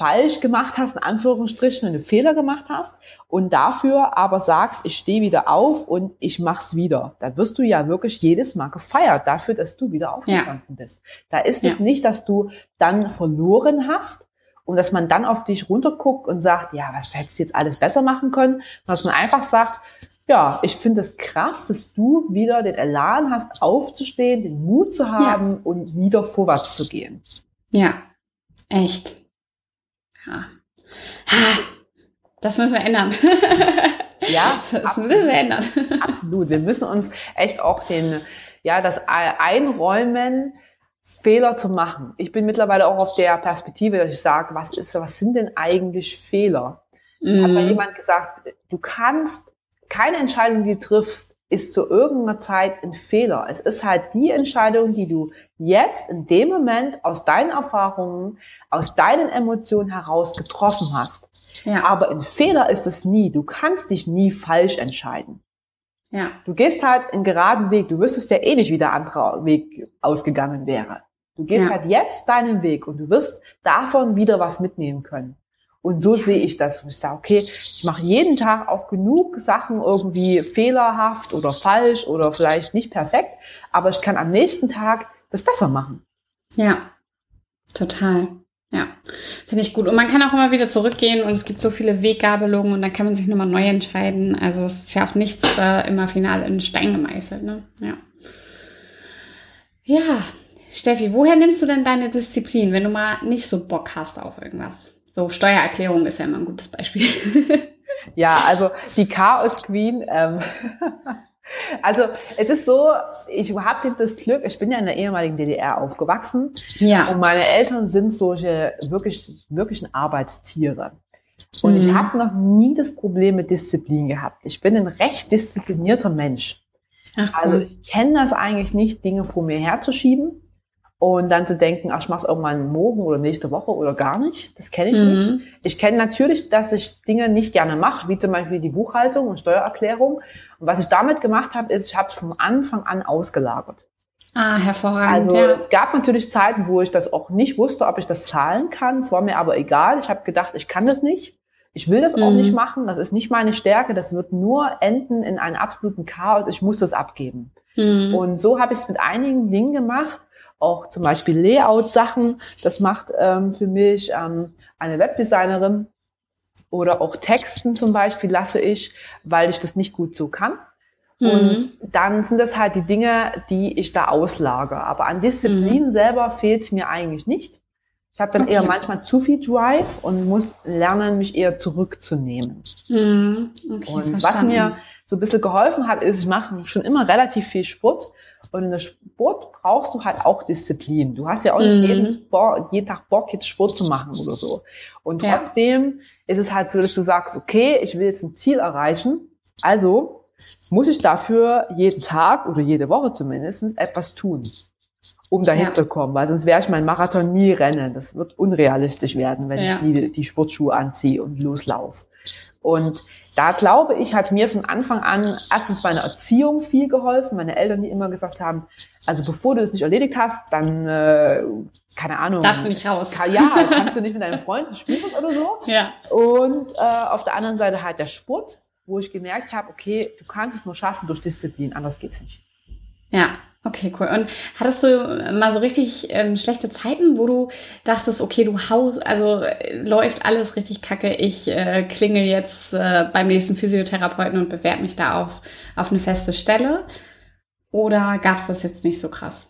falsch gemacht hast, in Anführungsstrichen, wenn du Fehler gemacht hast und dafür aber sagst, ich stehe wieder auf und ich mach's wieder. Da wirst du ja wirklich jedes Mal gefeiert dafür, dass du wieder aufgestanden ja. bist. Da ist ja. es nicht, dass du dann verloren hast und dass man dann auf dich runterguckt und sagt, ja, was hättest du jetzt alles besser machen können, sondern dass man einfach sagt, ja, ich finde es das krass, dass du wieder den Elan hast, aufzustehen, den Mut zu haben ja. und wieder vorwärts zu gehen. Ja, echt. Ja. Das müssen wir ändern. Ja, das absolut. müssen wir ändern. Absolut. Wir müssen uns echt auch den, ja, das einräumen, Fehler zu machen. Ich bin mittlerweile auch auf der Perspektive, dass ich sage, was ist, was sind denn eigentlich Fehler? Mm. Hat mal mhm. jemand gesagt, du kannst keine Entscheidung, die du triffst, ist zu irgendeiner Zeit ein Fehler. Es ist halt die Entscheidung, die du jetzt in dem Moment aus deinen Erfahrungen, aus deinen Emotionen heraus getroffen hast. Ja. Aber ein Fehler ist es nie. Du kannst dich nie falsch entscheiden. Ja. Du gehst halt einen geraden Weg. Du wüsstest ja eh nicht, wie der andere Weg ausgegangen wäre. Du gehst ja. halt jetzt deinen Weg und du wirst davon wieder was mitnehmen können. Und so sehe ich das. Ich sage, okay, ich mache jeden Tag auch genug Sachen irgendwie fehlerhaft oder falsch oder vielleicht nicht perfekt, aber ich kann am nächsten Tag das besser machen. Ja, total. Ja, finde ich gut. Und man kann auch immer wieder zurückgehen und es gibt so viele Weggabelungen und dann kann man sich nochmal neu entscheiden. Also es ist ja auch nichts äh, immer final in Stein gemeißelt. Ne? Ja. ja, Steffi, woher nimmst du denn deine Disziplin, wenn du mal nicht so Bock hast auf irgendwas? So Steuererklärung ist ja immer ein gutes Beispiel. ja, also die Chaos Queen. Ähm, also es ist so, ich habe das Glück, ich bin ja in der ehemaligen DDR aufgewachsen. Ja. Und meine Eltern sind solche wirklich, wirklichen Arbeitstiere. Und mhm. ich habe noch nie das Problem mit Disziplin gehabt. Ich bin ein recht disziplinierter Mensch. Ach, also ich kenne das eigentlich nicht, Dinge vor mir herzuschieben und dann zu denken, ach, ich mache es irgendwann morgen oder nächste Woche oder gar nicht. Das kenne ich mhm. nicht. Ich kenne natürlich, dass ich Dinge nicht gerne mache, wie zum Beispiel die Buchhaltung und Steuererklärung. Und was ich damit gemacht habe, ist, ich habe es von Anfang an ausgelagert. Ah, hervorragend. Also ja. es gab natürlich Zeiten, wo ich das auch nicht wusste, ob ich das zahlen kann. Es war mir aber egal. Ich habe gedacht, ich kann das nicht. Ich will das mhm. auch nicht machen. Das ist nicht meine Stärke. Das wird nur enden in einem absoluten Chaos. Ich muss das abgeben. Mhm. Und so habe ich es mit einigen Dingen gemacht auch zum Beispiel Layout-Sachen. Das macht ähm, für mich ähm, eine Webdesignerin. Oder auch Texten zum Beispiel lasse ich, weil ich das nicht gut so kann. Mhm. Und dann sind das halt die Dinge, die ich da auslage. Aber an Disziplin mhm. selber fehlt es mir eigentlich nicht. Ich habe dann okay. eher manchmal zu viel Drive und muss lernen, mich eher zurückzunehmen. Mhm. Okay, und verstanden. was mir so ein bisschen geholfen hat, ist, ich mache schon immer relativ viel Sport. Und in der Sport brauchst du halt auch Disziplin. Du hast ja auch nicht mhm. jeden, jeden, Tag Bock, jetzt Sport zu machen oder so. Und trotzdem ja. ist es halt so, dass du sagst, okay, ich will jetzt ein Ziel erreichen. Also muss ich dafür jeden Tag oder jede Woche zumindest etwas tun, um dahin ja. zu kommen. Weil sonst werde ich meinen Marathon nie rennen. Das wird unrealistisch werden, wenn ja. ich nie die Sportschuhe anziehe und loslaufe. Und da glaube ich, hat mir von Anfang an erstens meine Erziehung viel geholfen. Meine Eltern, die immer gesagt haben, also bevor du das nicht erledigt hast, dann, äh, keine Ahnung. Darfst du nicht raus. Kann, ja, kannst du nicht mit deinen Freunden spielen oder so. Ja. Und äh, auf der anderen Seite halt der Sport, wo ich gemerkt habe, okay, du kannst es nur schaffen durch Disziplin, anders geht's nicht. Ja, Okay, cool. Und hattest du mal so richtig ähm, schlechte Zeiten, wo du dachtest, okay, du haust, also äh, läuft alles richtig kacke, ich äh, klinge jetzt äh, beim nächsten Physiotherapeuten und bewerbe mich da auf, auf eine feste Stelle? Oder gab es das jetzt nicht so krass?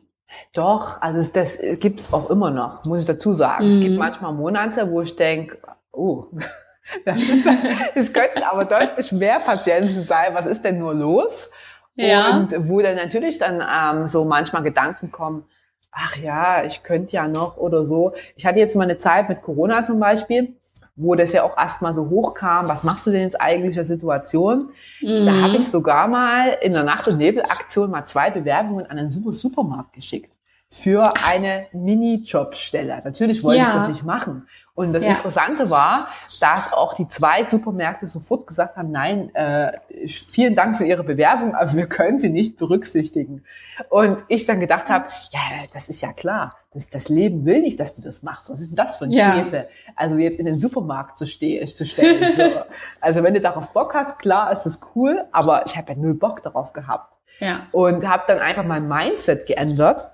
Doch, also das gibt's auch immer noch, muss ich dazu sagen. Mhm. Es gibt mhm. manchmal Monate, wo ich denke, oh, das, ist, das könnten aber deutlich mehr Patienten sein. Was ist denn nur los? Ja. Und wo dann natürlich dann ähm, so manchmal Gedanken kommen, ach ja, ich könnte ja noch oder so. Ich hatte jetzt mal eine Zeit mit Corona zum Beispiel, wo das ja auch erstmal so hochkam, was machst du denn jetzt eigentlich in der Situation? Mhm. Da habe ich sogar mal in der Nacht- und Nebelaktion mal zwei Bewerbungen an einen super Supermarkt geschickt für eine Mini-Jobstelle. Natürlich wollte ja. ich das nicht machen. Und das ja. Interessante war, dass auch die zwei Supermärkte sofort gesagt haben, nein, äh, vielen Dank für Ihre Bewerbung, aber wir können sie nicht berücksichtigen. Und ich dann gedacht habe, ja, das ist ja klar. Das, das Leben will nicht, dass du das machst. Was ist denn das für ein ja. Käse? Also jetzt in den Supermarkt zu, ste zu stellen. So. also wenn du darauf Bock hast, klar ist das cool, aber ich habe ja null Bock darauf gehabt. Ja. Und habe dann einfach mein Mindset geändert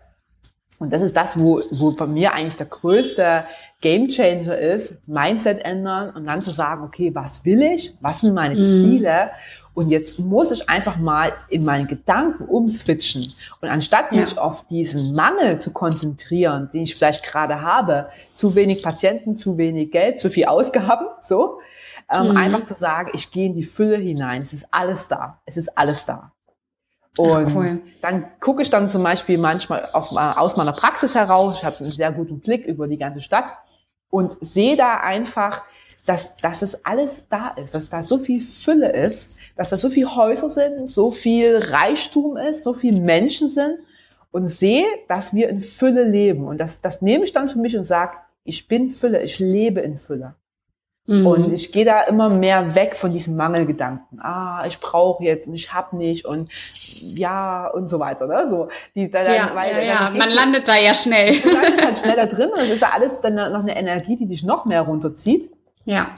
und das ist das, wo, wo bei mir eigentlich der größte Gamechanger ist, Mindset ändern und dann zu sagen, okay, was will ich? Was sind meine mhm. Ziele? Und jetzt muss ich einfach mal in meinen Gedanken umswitchen. Und anstatt ja. mich auf diesen Mangel zu konzentrieren, den ich vielleicht gerade habe, zu wenig Patienten, zu wenig Geld, zu viel Ausgaben, so, ähm, mhm. einfach zu sagen, ich gehe in die Fülle hinein. Es ist alles da. Es ist alles da. Und cool. dann gucke ich dann zum Beispiel manchmal auf, äh, aus meiner Praxis heraus, ich habe einen sehr guten Blick über die ganze Stadt und sehe da einfach, dass, dass es alles da ist, dass da so viel Fülle ist, dass da so viele Häuser sind, so viel Reichtum ist, so viele Menschen sind und sehe, dass wir in Fülle leben. Und das, das nehme ich dann für mich und sage, ich bin Fülle, ich lebe in Fülle. Mhm. Und ich gehe da immer mehr weg von diesem Mangelgedanken. Ah, ich brauche jetzt und ich hab nicht und ja und so weiter. Ne? So, die, da, ja, weil, ja, ja. man landet da ja schnell. Du landest halt schneller drin und es ist ja alles dann noch eine Energie, die dich noch mehr runterzieht. Ja.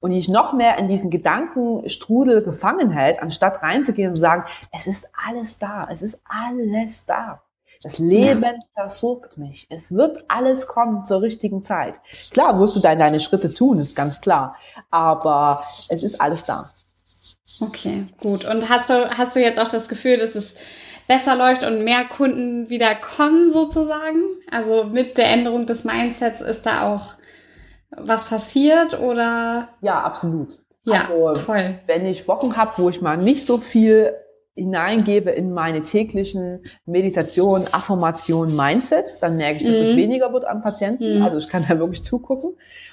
Und die dich noch mehr in diesen Gedankenstrudel gefangen hält, anstatt reinzugehen und zu sagen, es ist alles da, es ist alles da. Das Leben ja. versorgt mich. Es wird alles kommen zur richtigen Zeit. Klar musst du dann deine Schritte tun, ist ganz klar. Aber es ist alles da. Okay, gut. Und hast du, hast du jetzt auch das Gefühl, dass es besser läuft und mehr Kunden wieder kommen sozusagen? Also mit der Änderung des Mindsets ist da auch was passiert oder? Ja, absolut. Ja, also, toll. Wenn ich Wochen habe, wo ich mal nicht so viel hineingebe in meine täglichen Meditation, Affirmation, Mindset, dann merke ich, dass mhm. es weniger wird am Patienten. Mhm. Also ich kann da wirklich zugucken.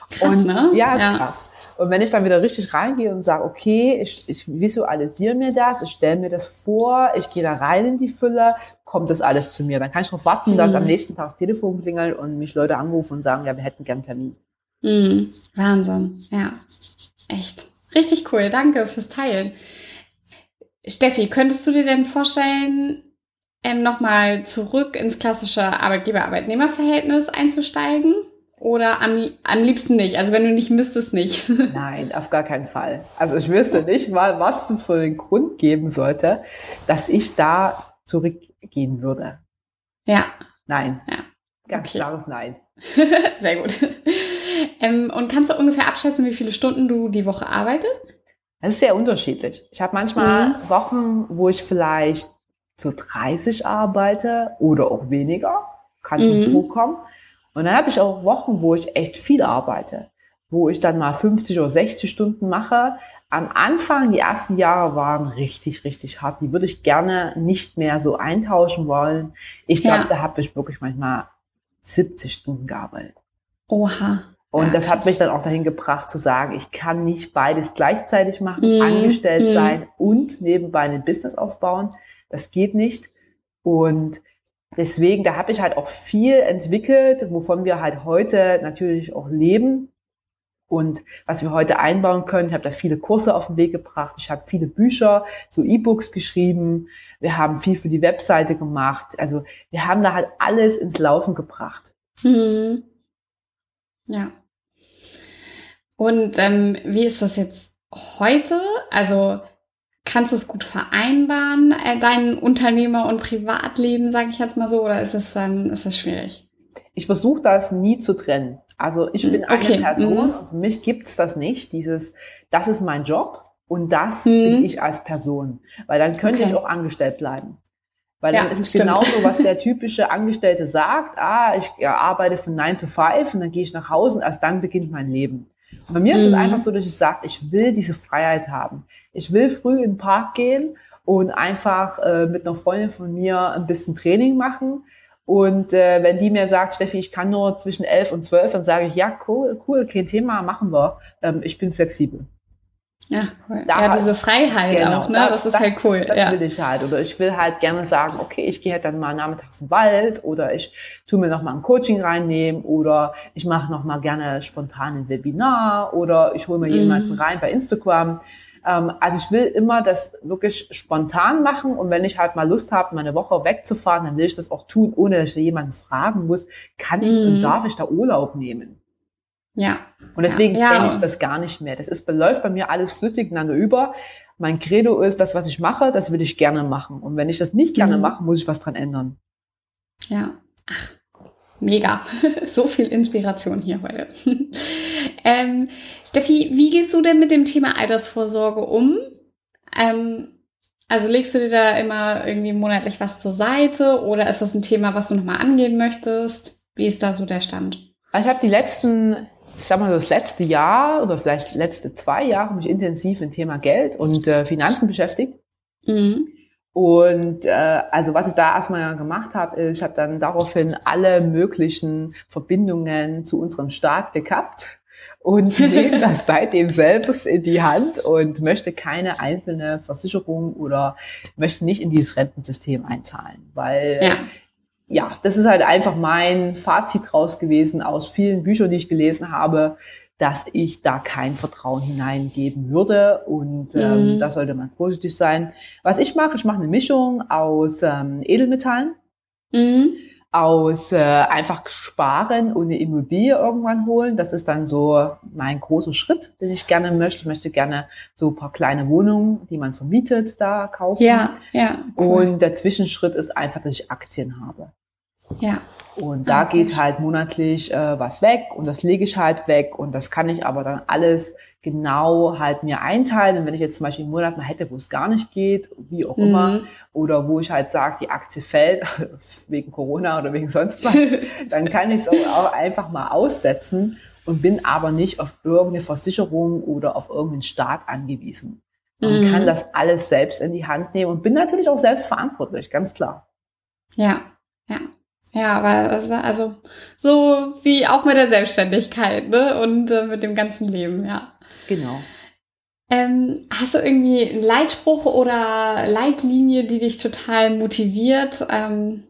Krass, und ne? ja, ist ja. krass. Und wenn ich dann wieder richtig reingehe und sage, okay, ich, ich visualisiere mir das, ich stelle mir das vor, ich gehe da rein in die Fülle, kommt das alles zu mir. Dann kann ich darauf warten, mhm. dass am nächsten Tag das Telefon klingelt und mich Leute anrufen und sagen, ja, wir hätten gern einen Termin. Mhm. Wahnsinn, ja. Echt. Richtig cool. Danke fürs Teilen. Steffi, könntest du dir denn vorstellen, ähm, nochmal zurück ins klassische Arbeitgeber-Arbeitnehmer-Verhältnis einzusteigen? Oder am, am liebsten nicht? Also wenn du nicht müsstest, nicht. Nein, auf gar keinen Fall. Also ich wüsste nicht mal, was es für den Grund geben sollte, dass ich da zurückgehen würde. Ja. Nein. Ja. Ganz okay. klares Nein. Sehr gut. Ähm, und kannst du ungefähr abschätzen, wie viele Stunden du die Woche arbeitest? Es ist sehr unterschiedlich. Ich habe manchmal mhm. Wochen, wo ich vielleicht zu 30 arbeite oder auch weniger. Kann schon mhm. vorkommen. Und dann habe ich auch Wochen, wo ich echt viel arbeite, wo ich dann mal 50 oder 60 Stunden mache. Am Anfang, die ersten Jahre waren richtig, richtig hart. Die würde ich gerne nicht mehr so eintauschen wollen. Ich glaube, ja. da habe ich wirklich manchmal 70 Stunden gearbeitet. Oha. Und das hat mich dann auch dahin gebracht zu sagen, ich kann nicht beides gleichzeitig machen, mm, angestellt mm. sein und nebenbei ein Business aufbauen. Das geht nicht. Und deswegen, da habe ich halt auch viel entwickelt, wovon wir halt heute natürlich auch leben. Und was wir heute einbauen können, ich habe da viele Kurse auf den Weg gebracht, ich habe viele Bücher, so E-Books geschrieben, wir haben viel für die Webseite gemacht. Also wir haben da halt alles ins Laufen gebracht. Mhm. Ja. Und ähm, wie ist das jetzt heute? Also kannst du es gut vereinbaren, äh, dein Unternehmer- und Privatleben, sage ich jetzt mal so, oder ist es, ähm, ist das schwierig? Ich versuche das nie zu trennen. Also ich bin okay. eine Person mhm. und für mich gibt's das nicht, dieses, das ist mein Job und das mhm. bin ich als Person. Weil dann könnte okay. ich auch angestellt bleiben. Weil ja, dann ist es stimmt. genauso, was der typische Angestellte sagt, ah, ich arbeite von 9 to 5 und dann gehe ich nach Hause und erst dann beginnt mein Leben. Und bei mir mhm. ist es mhm. einfach so, dass ich sage, ich will diese Freiheit haben. Ich will früh in den Park gehen und einfach äh, mit einer Freundin von mir ein bisschen Training machen. Und äh, wenn die mir sagt, Steffi, ich kann nur zwischen elf und zwölf, dann sage ich, ja, cool, cool, kein Thema, machen wir. Ähm, ich bin flexibel. Ja, cool. Da, ja, diese Freiheit genau, auch, ne? Das, das ist halt cool. Das ja. will ich halt. Oder ich will halt gerne sagen, okay, ich gehe halt dann mal nachmittags in den Wald oder ich tu mir noch mal ein Coaching reinnehmen oder ich mache noch mal gerne spontan ein Webinar oder ich hole mir mhm. jemanden rein bei Instagram. Ähm, also ich will immer das wirklich spontan machen und wenn ich halt mal Lust habe, meine Woche wegzufahren, dann will ich das auch tun, ohne dass ich jemanden fragen muss, kann ich mhm. und darf ich da Urlaub nehmen? Ja. Und deswegen ja. kenne ich das gar nicht mehr. Das ist, läuft bei mir alles flüssig ineinander über. Mein Credo ist, das, was ich mache, das will ich gerne machen. Und wenn ich das nicht gerne mhm. mache, muss ich was dran ändern. Ja. Ach, mega. so viel Inspiration hier heute. ähm, Steffi, wie gehst du denn mit dem Thema Altersvorsorge um? Ähm, also legst du dir da immer irgendwie monatlich was zur Seite oder ist das ein Thema, was du nochmal angehen möchtest? Wie ist da so der Stand? Ich habe die letzten ich sag mal, das letzte Jahr oder vielleicht letzte zwei Jahre mich intensiv mit Thema Geld und äh, Finanzen beschäftigt. Mhm. Und äh, also was ich da erstmal gemacht habe, ist, ich habe dann daraufhin alle möglichen Verbindungen zu unserem Staat gekappt und nehme das seitdem selbst in die Hand und möchte keine einzelne Versicherung oder möchte nicht in dieses Rentensystem einzahlen, weil ja ja, das ist halt einfach mein Fazit raus gewesen aus vielen Büchern, die ich gelesen habe, dass ich da kein Vertrauen hineingeben würde und ähm, Mhm. da sollte man vorsichtig sein. Was ich mache, ich mache eine Mischung aus ähm, Edelmetallen, Mhm. aus äh, einfach sparen und eine Immobilie irgendwann holen. Das ist dann so mein großer Schritt, den ich gerne möchte. Ich möchte gerne so ein paar kleine Wohnungen, die man vermietet, da kaufen. Ja, ja. Cool. Und der Zwischenschritt ist einfach, dass ich Aktien habe. Ja. Und da geht halt monatlich äh, was weg und das lege ich halt weg und das kann ich aber dann alles genau halt mir einteilen. Und wenn ich jetzt zum Beispiel einen Monat mal hätte, wo es gar nicht geht, wie auch immer, Mhm. oder wo ich halt sage, die Aktie fällt, wegen Corona oder wegen sonst was, dann kann ich es auch einfach mal aussetzen und bin aber nicht auf irgendeine Versicherung oder auf irgendeinen Staat angewiesen. Man Mhm. kann das alles selbst in die Hand nehmen und bin natürlich auch selbst verantwortlich, ganz klar. Ja, ja. Ja, aber also, also so wie auch mit der Selbstständigkeit, ne? Und äh, mit dem ganzen Leben, ja. Genau. Ähm, hast du irgendwie einen Leitspruch oder Leitlinie, die dich total motiviert? Ähm,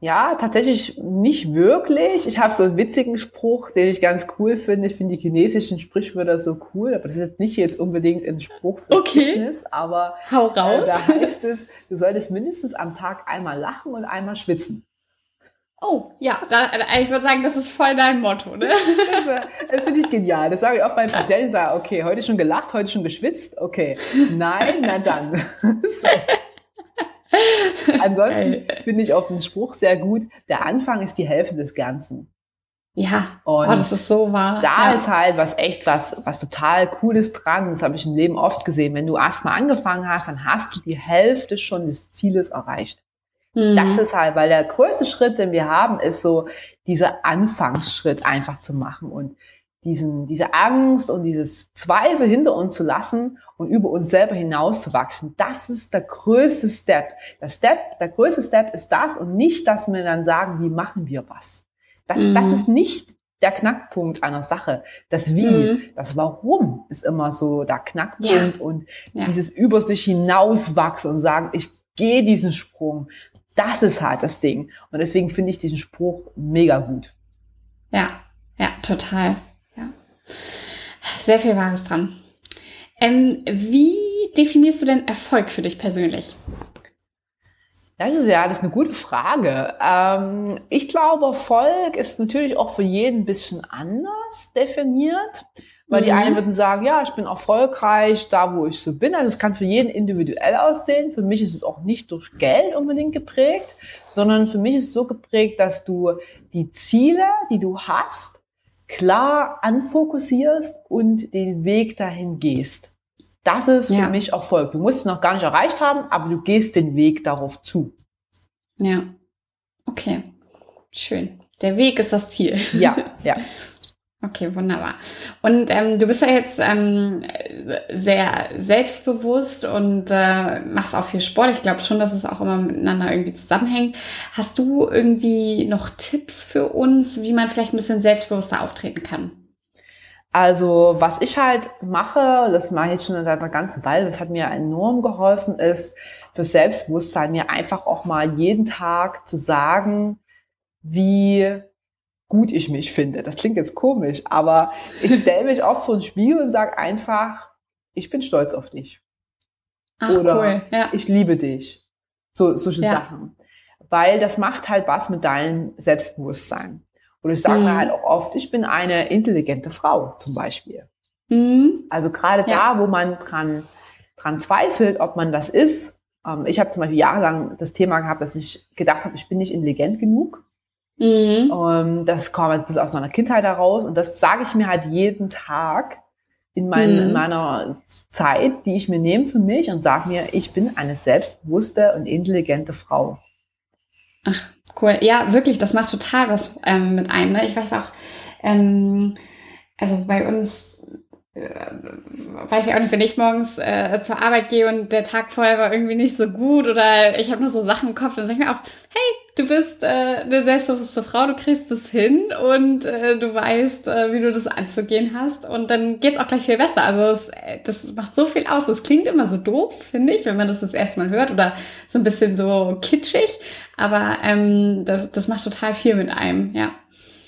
Ja, tatsächlich nicht wirklich. Ich habe so einen witzigen Spruch, den ich ganz cool finde. Ich finde die chinesischen Sprichwörter so cool, aber das ist jetzt nicht jetzt unbedingt ein Spruch fürs Okay. Business, aber hau äh, raus. da heißt es, du solltest mindestens am Tag einmal lachen und einmal schwitzen. Oh, ja, da, ich würde sagen, das ist voll dein Motto, ne? Das, äh, das finde ich genial. Das sage ich oft meinen Patienten, sage, okay, heute schon gelacht, heute schon geschwitzt, okay. Nein, na dann. so. Ansonsten finde ich auch den Spruch sehr gut. Der Anfang ist die Hälfte des Ganzen. Ja, Und oh, das ist so wahr. da ja. ist halt was echt was, was total Cooles dran. Das habe ich im Leben oft gesehen. Wenn du erstmal angefangen hast, dann hast du die Hälfte schon des Zieles erreicht. Mhm. Das ist halt, weil der größte Schritt, den wir haben, ist so dieser Anfangsschritt einfach zu machen und diesen, diese Angst und dieses Zweifel hinter uns zu lassen und über uns selber hinauszuwachsen. Das ist der größte Step. Der Step, der größte Step ist das und nicht, dass wir dann sagen, wie machen wir was. Das, Mhm. das ist nicht der Knackpunkt einer Sache. Das Wie, Mhm. das Warum ist immer so der Knackpunkt und Ja. dieses über sich hinauswachsen und sagen, ich gehe diesen Sprung. Das ist halt das Ding. Und deswegen finde ich diesen Spruch mega gut. Ja, ja, total. Ja. Sehr viel Wahres dran. Ähm, wie definierst du denn Erfolg für dich persönlich? Das ist ja, das ist eine gute Frage. Ähm, ich glaube, Erfolg ist natürlich auch für jeden ein bisschen anders definiert. Weil die Mhm. einen würden sagen, ja, ich bin erfolgreich da, wo ich so bin. Also es kann für jeden individuell aussehen. Für mich ist es auch nicht durch Geld unbedingt geprägt, sondern für mich ist es so geprägt, dass du die Ziele, die du hast, klar anfokussierst und den Weg dahin gehst. Das ist Ja. für mich Erfolg. Du musst es noch gar nicht erreicht haben, aber du gehst den Weg darauf zu. Ja. Okay. Schön. Der Weg ist das Ziel. Ja, ja. Okay, wunderbar. Und ähm, du bist ja jetzt ähm, sehr selbstbewusst und äh, machst auch viel Sport. Ich glaube schon, dass es auch immer miteinander irgendwie zusammenhängt. Hast du irgendwie noch Tipps für uns, wie man vielleicht ein bisschen selbstbewusster auftreten kann? Also was ich halt mache, das mache ich jetzt schon seit einer ganzen Weile, das hat mir enorm geholfen, ist für Selbstbewusstsein mir einfach auch mal jeden Tag zu sagen, wie gut ich mich finde. Das klingt jetzt komisch, aber ich stelle mich oft vor den Spiegel und sage einfach, ich bin stolz auf dich. Ach, Oder cool. Ja. Ich liebe dich. So, solche Ja. Sachen. Weil das macht halt was mit deinem Selbstbewusstsein. Und ich sage mir Mhm. halt auch oft, ich bin eine intelligente Frau zum Beispiel. Mhm. Also gerade Ja. da, wo man dran, dran zweifelt, ob man das ist. Ähm, ich habe zum Beispiel jahrelang das Thema gehabt, dass ich gedacht habe, ich bin nicht intelligent genug. Mhm. Ähm, das kam jetzt bis aus meiner Kindheit heraus. Und das sage ich mir halt jeden Tag in, mein, Mhm. in meiner Zeit, die ich mir nehme für mich und sage mir, ich bin eine selbstbewusste und intelligente Frau. Ach, cool. Ja, wirklich, das macht total was ähm, mit einem. Ne? Ich weiß auch, ähm, also bei uns, äh, weiß ich auch nicht, wenn ich morgens äh, zur Arbeit gehe und der Tag vorher war irgendwie nicht so gut oder ich habe nur so Sachen im Kopf, dann sage ich mir auch, hey, du bist äh, eine selbstbewusste Frau, du kriegst es hin und äh, du weißt, äh, wie du das anzugehen hast und dann geht's auch gleich viel besser. Also es, äh, das macht so viel aus. Das klingt immer so doof, finde ich, wenn man das das erste Mal hört oder so ein bisschen so kitschig, aber ähm, das, das macht total viel mit einem, ja.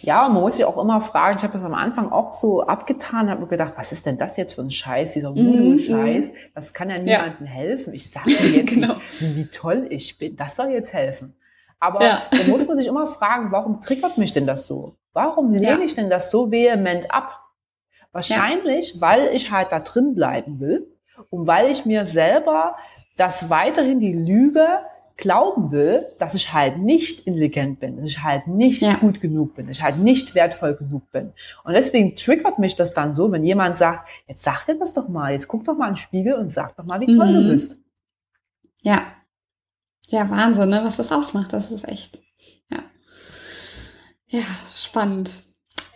Ja, man muss sich auch immer fragen, ich habe das am Anfang auch so abgetan, habe mir gedacht, was ist denn das jetzt für ein Scheiß, dieser Voodoo-Scheiß, das kann ja niemandem ja. helfen. Ich sage mir jetzt, genau. wie, wie toll ich bin, das soll jetzt helfen. Aber ja. da muss man sich immer fragen, warum triggert mich denn das so? Warum lehne ja. ich denn das so vehement ab? Wahrscheinlich, ja. weil ich halt da drin bleiben will und weil ich mir selber das weiterhin die Lüge glauben will, dass ich halt nicht intelligent bin, dass ich halt nicht ja. gut genug bin, dass ich halt nicht wertvoll genug bin. Und deswegen triggert mich das dann so, wenn jemand sagt, jetzt sag dir das doch mal, jetzt guck doch mal in den Spiegel und sag doch mal, wie toll mhm. du bist. Ja. Ja, Wahnsinn, ne, was das ausmacht. Das ist echt, ja. Ja, spannend.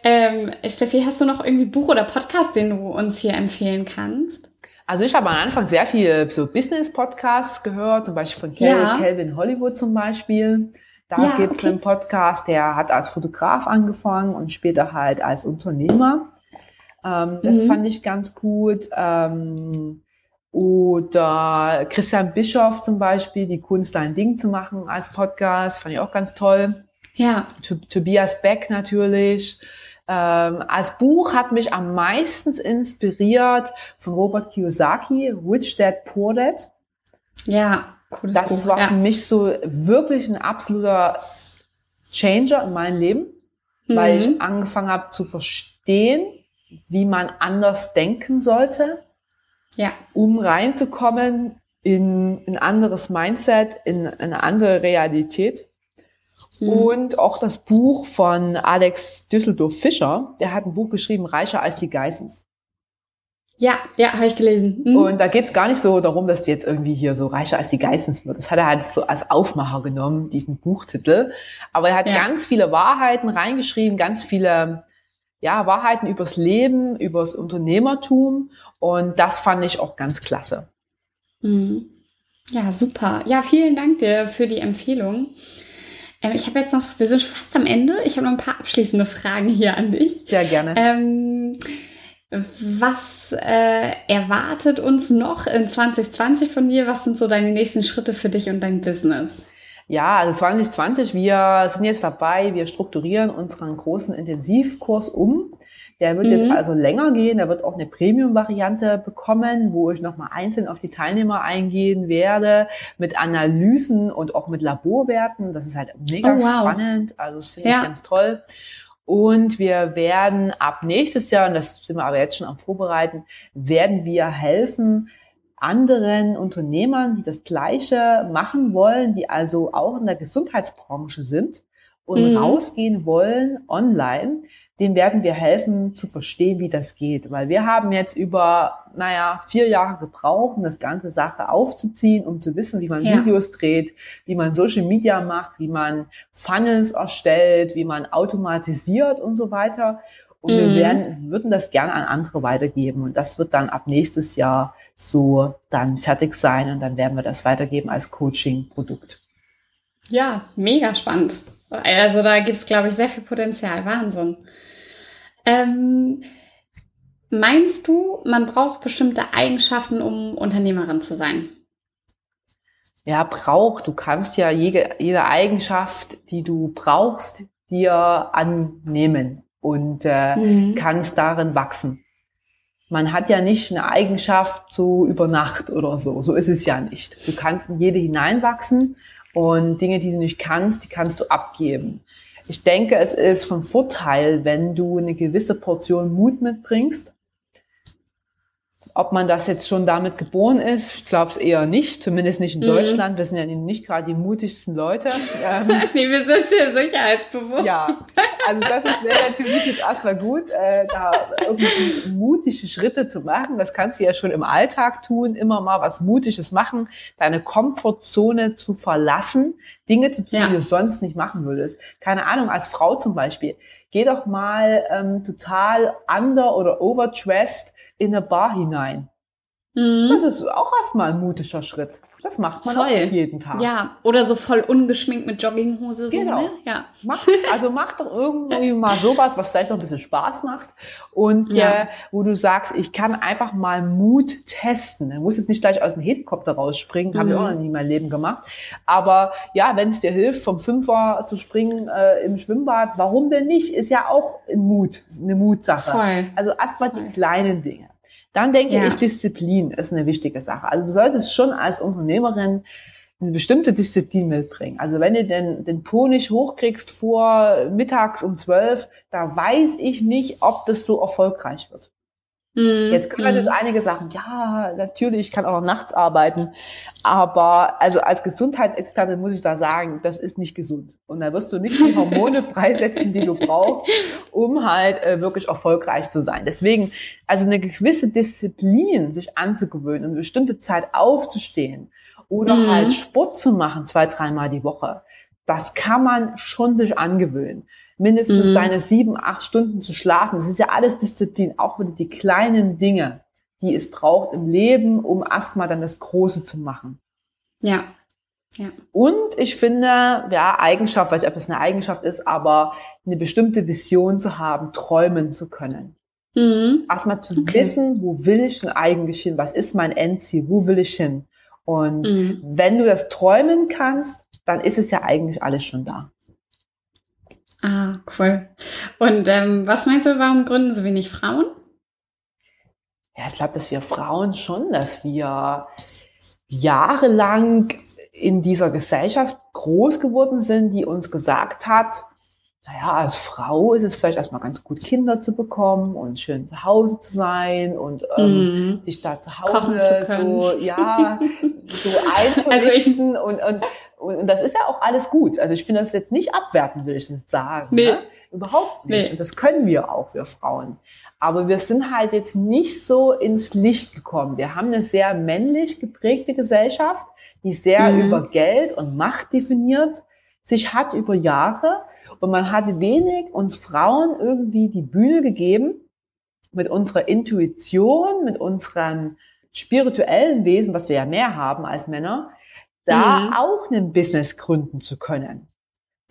Ähm, Steffi, hast du noch irgendwie Buch oder Podcast, den du uns hier empfehlen kannst? Also ich habe am Anfang sehr viel so Business-Podcasts gehört, zum Beispiel von ja. Calvin Hollywood zum Beispiel. Da ja, gibt es okay. einen Podcast, der hat als Fotograf angefangen und später halt als Unternehmer. Ähm, das mhm. fand ich ganz gut. Ähm, oder Christian Bischoff zum Beispiel, die Kunst, ein Ding zu machen als Podcast, fand ich auch ganz toll. Ja. Tobias Beck natürlich. Ähm, als Buch hat mich am meisten inspiriert von Robert Kiyosaki, Rich Dad Poor Dad. Ja, cooles Das Buch. war ja. für mich so wirklich ein absoluter Changer in meinem Leben, mhm. weil ich angefangen habe zu verstehen, wie man anders denken sollte, ja. um reinzukommen in ein anderes Mindset, in eine andere Realität. Mhm. Und auch das Buch von Alex Düsseldorf Fischer, der hat ein Buch geschrieben, Reicher als die Geissens. Ja, ja, habe ich gelesen. Mhm. Und da geht es gar nicht so darum, dass du jetzt irgendwie hier so reicher als die Geissens wird. Das hat er halt so als Aufmacher genommen, diesen Buchtitel. Aber er hat ja. ganz viele Wahrheiten reingeschrieben, ganz viele ja, Wahrheiten übers Leben, übers Unternehmertum. Und das fand ich auch ganz klasse. Mhm. Ja, super. Ja, vielen Dank dir für die Empfehlung. Ähm, ich habe jetzt noch, wir sind fast am Ende. Ich habe noch ein paar abschließende Fragen hier an dich. Sehr gerne. Ähm, was äh, erwartet uns noch in 2020 von dir? Was sind so deine nächsten Schritte für dich und dein Business? Ja, also 2020, wir sind jetzt dabei, wir strukturieren unseren großen Intensivkurs um. Der wird mhm. jetzt also länger gehen. Der wird auch eine Premium-Variante bekommen, wo ich nochmal einzeln auf die Teilnehmer eingehen werde, mit Analysen und auch mit Laborwerten. Das ist halt mega oh, wow. spannend. Also das finde ja. ich ganz toll. Und wir werden ab nächstes Jahr, und das sind wir aber jetzt schon am Vorbereiten, werden wir helfen, anderen Unternehmern, die das Gleiche machen wollen, die also auch in der Gesundheitsbranche sind und mhm. rausgehen wollen online, dem werden wir helfen zu verstehen, wie das geht. Weil wir haben jetzt über, naja, vier Jahre gebraucht, um das ganze Sache aufzuziehen, um zu wissen, wie man ja. Videos dreht, wie man Social Media macht, wie man Funnels erstellt, wie man automatisiert und so weiter. Und mhm. wir werden, würden das gerne an andere weitergeben. Und das wird dann ab nächstes Jahr so dann fertig sein. Und dann werden wir das weitergeben als Coaching-Produkt. Ja, mega spannend. Also da gibt es, glaube ich, sehr viel Potenzial. Wahnsinn. Ähm, meinst du, man braucht bestimmte Eigenschaften, um Unternehmerin zu sein? Ja, braucht. Du kannst ja jede, jede Eigenschaft, die du brauchst, dir annehmen und äh, mhm. kannst darin wachsen. Man hat ja nicht eine Eigenschaft so über Nacht oder so. So ist es ja nicht. Du kannst in jede hineinwachsen und Dinge, die du nicht kannst, die kannst du abgeben. Ich denke, es ist von Vorteil, wenn du eine gewisse Portion Mut mitbringst. Ob man das jetzt schon damit geboren ist, ich glaube es eher nicht, zumindest nicht in mhm. Deutschland. Wir sind ja nicht gerade die mutigsten Leute. Ähm, nee, wir sind sehr sicherheitsbewusst. Ja, also das wäre natürlich jetzt erstmal gut, äh, da irgendwie mutige Schritte zu machen. Das kannst du ja schon im Alltag tun, immer mal was Mutiges machen, deine Komfortzone zu verlassen, Dinge zu tun, ja. die du sonst nicht machen würdest. Keine Ahnung, als Frau zum Beispiel, geh doch mal ähm, total under- oder overdressed in eine Bar hinein. Mhm. Das ist auch erstmal ein mutiger Schritt. Das macht man voll. auch nicht jeden Tag. Ja, oder so voll ungeschminkt mit Jogginghose. So, genau. Ne? Ja. Mach, also mach doch irgendwie mal sowas, was vielleicht noch ein bisschen Spaß macht. Und ja. äh, wo du sagst, ich kann einfach mal Mut testen. Du musst jetzt nicht gleich aus dem Helikopter rausspringen, mhm. habe ich auch noch nie in meinem Leben gemacht. Aber ja, wenn es dir hilft, vom Fünfer zu springen äh, im Schwimmbad, warum denn nicht? Ist ja auch ein Mut, eine Mutsache. Voll. Also erstmal die kleinen Dinge. Dann denke ja. ich, Disziplin ist eine wichtige Sache. Also du solltest schon als Unternehmerin eine bestimmte Disziplin mitbringen. Also wenn du den, den Po nicht hochkriegst vor mittags um zwölf, da weiß ich nicht, ob das so erfolgreich wird. Mhm. Jetzt können natürlich mhm. einige sagen, ja, natürlich, ich kann auch noch nachts arbeiten. Aber also als Gesundheitsexperte muss ich da sagen, das ist nicht gesund. Und da wirst du nicht die Hormone freisetzen, die du brauchst, um halt äh, wirklich erfolgreich zu sein. Deswegen, also eine gewisse Disziplin sich anzugewöhnen, eine bestimmte Zeit aufzustehen oder mhm. halt Sport zu machen, zwei, dreimal die Woche, das kann man schon sich angewöhnen mindestens mhm. seine sieben, acht Stunden zu schlafen. Das ist ja alles Disziplin, auch wieder die kleinen Dinge, die es braucht im Leben, um erstmal dann das Große zu machen. Ja. Ja. Und ich finde, ja, Eigenschaft, weiß ich, ob das eine Eigenschaft ist, aber eine bestimmte Vision zu haben, träumen zu können. Mhm. Erstmal zu okay. wissen, wo will ich denn eigentlich hin? Was ist mein Endziel? Wo will ich hin? Und mhm. wenn du das träumen kannst, dann ist es ja eigentlich alles schon da. Ah, cool. Und ähm, was meinst du, warum gründen so wenig Frauen? Ja, ich glaube, dass wir Frauen schon, dass wir jahrelang in dieser Gesellschaft groß geworden sind, die uns gesagt hat, naja, als Frau ist es vielleicht erstmal ganz gut, Kinder zu bekommen und schön zu Hause zu sein und ähm, mm. sich da zu Hause zu so, ja, so einzurichten also und, und und das ist ja auch alles gut. Also ich finde das jetzt nicht abwerten, will ich jetzt sagen. Nee. Ne? Überhaupt nicht. Nee. Und das können wir auch, wir Frauen. Aber wir sind halt jetzt nicht so ins Licht gekommen. Wir haben eine sehr männlich geprägte Gesellschaft, die sehr mhm. über Geld und Macht definiert sich hat über Jahre. Und man hat wenig uns Frauen irgendwie die Bühne gegeben mit unserer Intuition, mit unserem spirituellen Wesen, was wir ja mehr haben als Männer, da mhm. auch ein Business gründen zu können.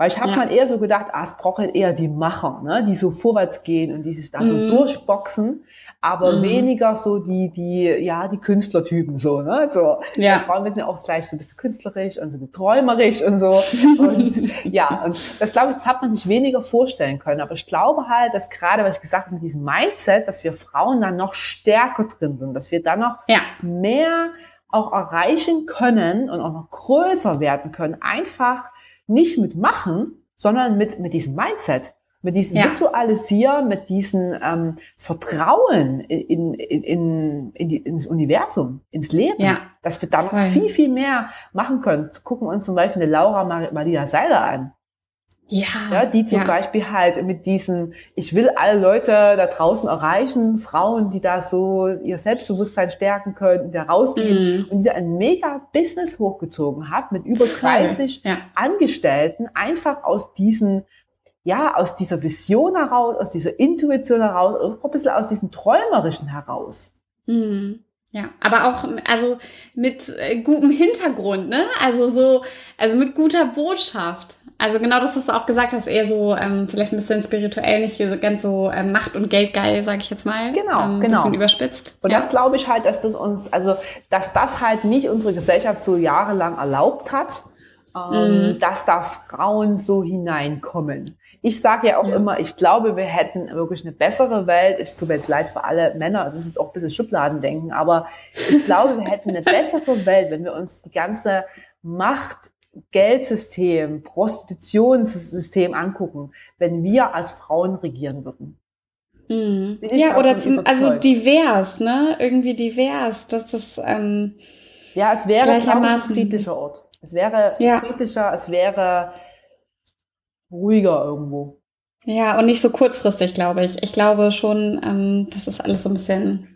Weil ich habe ja. mal eher so gedacht, ah, es braucht halt eher die Macher, ne, die so vorwärts gehen und die sich da mhm. so durchboxen, aber mhm. weniger so die, die, ja, die Künstlertypen so, ne? So, ja. Die Frauen sind ja auch gleich so ein bisschen künstlerisch und so träumerisch und so. Und ja, und das glaube ich, das hat man sich weniger vorstellen können. Aber ich glaube halt, dass gerade, was ich gesagt habe, mit diesem Mindset, dass wir Frauen da noch stärker drin sind, dass wir da noch ja. mehr auch erreichen können und auch noch größer werden können, einfach nicht mit Machen, sondern mit, mit diesem Mindset, mit diesem ja. Visualisieren, mit diesem ähm, Vertrauen in, in, in, in die, ins Universum, ins Leben, ja. dass wir da noch viel, viel mehr machen können. Gucken uns zum Beispiel eine Laura Maria Seiler an. Ja, ja, die zum ja. Beispiel halt mit diesen, ich will alle Leute da draußen erreichen, Frauen, die da so ihr Selbstbewusstsein stärken können, die da rausgehen mm. und die ein mega Business hochgezogen hat mit über 30 ja. Angestellten, einfach aus diesen, ja, aus dieser Vision heraus, aus dieser Intuition heraus, auch ein bisschen aus diesem Träumerischen heraus. Mm. Ja, aber auch also mit äh, gutem Hintergrund, ne? Also so, also mit guter Botschaft. Also genau das, was du auch gesagt hast, eher so ähm, vielleicht ein bisschen spirituell, nicht ganz so ähm, Macht- und Geldgeil, sage ich jetzt mal. Genau, ähm, genau. Bisschen überspitzt. Und ja. das glaube ich halt, dass das uns, also dass das halt nicht unsere Gesellschaft so jahrelang erlaubt hat, ähm, mhm. dass da Frauen so hineinkommen. Ich sage ja auch ja. immer, ich glaube, wir hätten wirklich eine bessere Welt. Ich tue mir jetzt leid für alle Männer, es ist jetzt auch ein bisschen Schubladendenken, aber ich glaube, wir hätten eine bessere Welt, wenn wir uns die ganze Macht Geldsystem, Prostitutionssystem angucken, wenn wir als Frauen regieren würden. Mhm. Ja, oder zum, also divers, ne? Irgendwie divers, dass das ähm, ja, es wäre glaube ich, ein friedlicher Ort. Es wäre ja. friedlicher, es wäre ruhiger irgendwo. Ja, und nicht so kurzfristig, glaube ich. Ich glaube schon, ähm, dass das alles so ein bisschen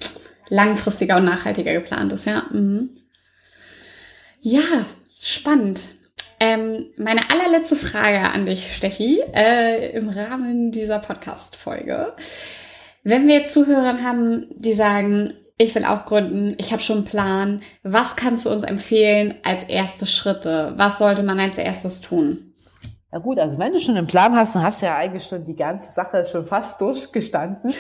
langfristiger und nachhaltiger geplant ist, ja. Mhm. Ja, spannend. Ähm, meine allerletzte Frage an dich, Steffi, äh, im Rahmen dieser Podcast-Folge. Wenn wir Zuhörer haben, die sagen, ich will auch gründen, ich habe schon einen Plan. Was kannst du uns empfehlen als erste Schritte? Was sollte man als erstes tun? Ja gut, also wenn du schon einen Plan hast, dann hast du ja eigentlich schon die ganze Sache schon fast durchgestanden.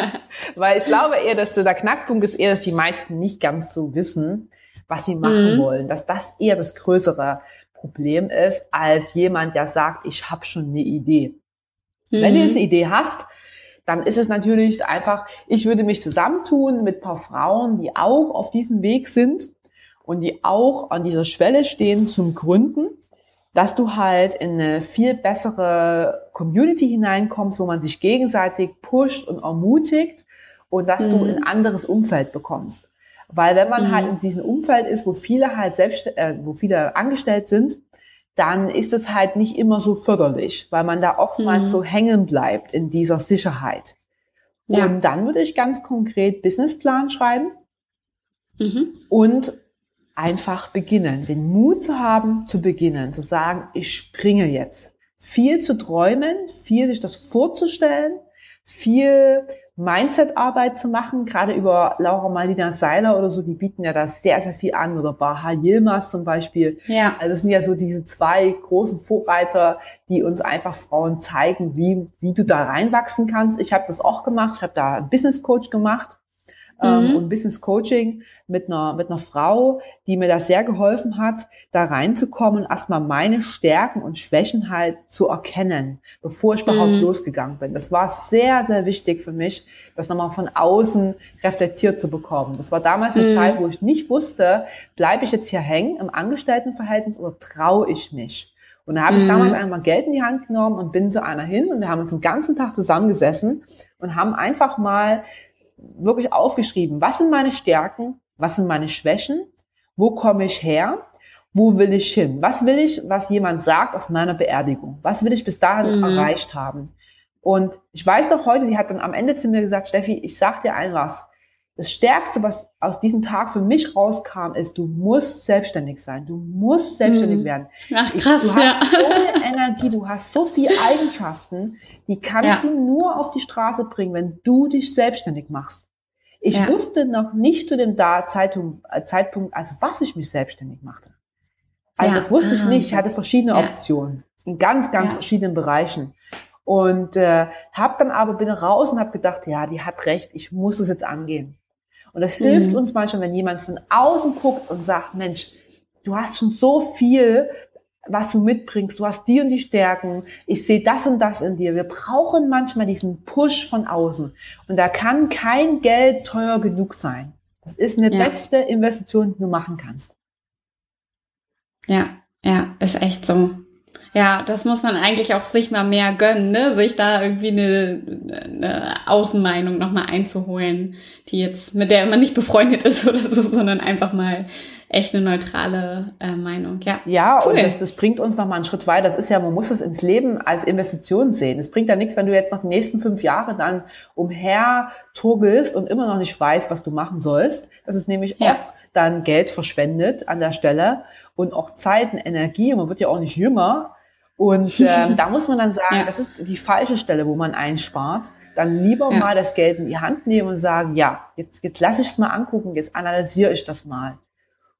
Weil ich glaube eher, dass der Knackpunkt ist eher, dass die meisten nicht ganz so wissen, was sie machen mhm. wollen. Dass das eher das größere Problem ist, als jemand, der sagt, ich habe schon eine Idee. Mhm. Wenn du jetzt eine Idee hast, dann ist es natürlich einfach, ich würde mich zusammentun mit paar Frauen, die auch auf diesem Weg sind und die auch an dieser Schwelle stehen zum Gründen, dass du halt in eine viel bessere Community hineinkommst, wo man sich gegenseitig pusht und ermutigt und dass mhm. du ein anderes Umfeld bekommst. Weil wenn man halt mhm. halt in diesem Umfeld ist, wo viele halt selbst, äh, wo viele angestellt sind, dann ist es halt nicht immer so förderlich, weil man da oftmals mhm. so hängen bleibt in dieser Sicherheit. Ja. Und dann würde ich ganz konkret Businessplan schreiben mhm. und einfach beginnen, den Mut zu haben, zu beginnen, zu sagen, ich springe jetzt. Viel zu träumen, viel sich das vorzustellen, viel Mindset-Arbeit zu machen, gerade über Laura Malina Seiler oder so, die bieten ja da sehr, sehr viel an, oder Baha Yilmaz zum Beispiel. Ja. Also es sind ja so diese zwei großen Vorreiter, die uns einfach Frauen zeigen, wie, wie du da reinwachsen kannst. Ich habe das auch gemacht, ich habe da einen Business Coach gemacht ähm, mhm. und Business Coaching mit einer, mit einer Frau, die mir das sehr geholfen hat, da reinzukommen, erstmal meine Stärken und Schwächen halt zu erkennen, bevor ich überhaupt mhm. losgegangen bin. Das war sehr, sehr wichtig für mich, das nochmal von außen reflektiert zu bekommen. Das war damals eine mhm. Zeit, wo ich nicht wusste, bleibe ich jetzt hier hängen im Angestelltenverhältnis oder traue ich mich? Und da habe ich mhm. damals einmal Geld in die Hand genommen und bin zu einer hin und wir haben uns den ganzen Tag zusammengesessen und haben einfach mal wirklich aufgeschrieben, was sind meine Stärken, was sind meine Schwächen, wo komme ich her, wo will ich hin, was will ich, was jemand sagt auf meiner Beerdigung, was will ich bis dahin mhm. erreicht haben. Und ich weiß doch heute, sie hat dann am Ende zu mir gesagt, Steffi, ich sag dir ein was. Das Stärkste, was aus diesem Tag für mich rauskam, ist, du musst selbstständig sein. Du musst selbstständig mhm. werden. Ach, krass, ich, du ja. hast so viel Energie, du hast so viele Eigenschaften, die kannst ja. du nur auf die Straße bringen, wenn du dich selbstständig machst. Ich ja. wusste noch nicht zu dem da Zeitung, äh, Zeitpunkt, also was ich mich selbstständig machte. Also das wusste ich nicht. Ich hatte verschiedene Optionen in ganz, ganz verschiedenen Bereichen. Und äh, habe dann aber bin raus und habe gedacht, ja, die hat recht, ich muss es jetzt angehen. Und das hilft mhm. uns manchmal, wenn jemand von außen guckt und sagt, Mensch, du hast schon so viel, was du mitbringst. Du hast die und die Stärken. Ich sehe das und das in dir. Wir brauchen manchmal diesen Push von außen. Und da kann kein Geld teuer genug sein. Das ist eine ja. beste Investition, die du machen kannst. Ja, ja, ist echt so. Ja, das muss man eigentlich auch sich mal mehr gönnen, ne? sich da irgendwie eine, eine Außenmeinung nochmal einzuholen, die jetzt, mit der man nicht befreundet ist oder so, sondern einfach mal echt eine neutrale äh, Meinung. Ja, ja cool. und das, das bringt uns nochmal einen Schritt weiter. Das ist ja, man muss es ins Leben als Investition sehen. Es bringt ja nichts, wenn du jetzt noch die nächsten fünf Jahre dann umher turgelst und immer noch nicht weißt, was du machen sollst. Das ist nämlich ja. auch dann Geld verschwendet an der Stelle und auch Zeit und Energie. Und man wird ja auch nicht jünger und ähm, da muss man dann sagen, ja. das ist die falsche Stelle, wo man einspart. Dann lieber ja. mal das Geld in die Hand nehmen und sagen, ja, jetzt, jetzt lasse ich es mal angucken, jetzt analysiere ich das mal.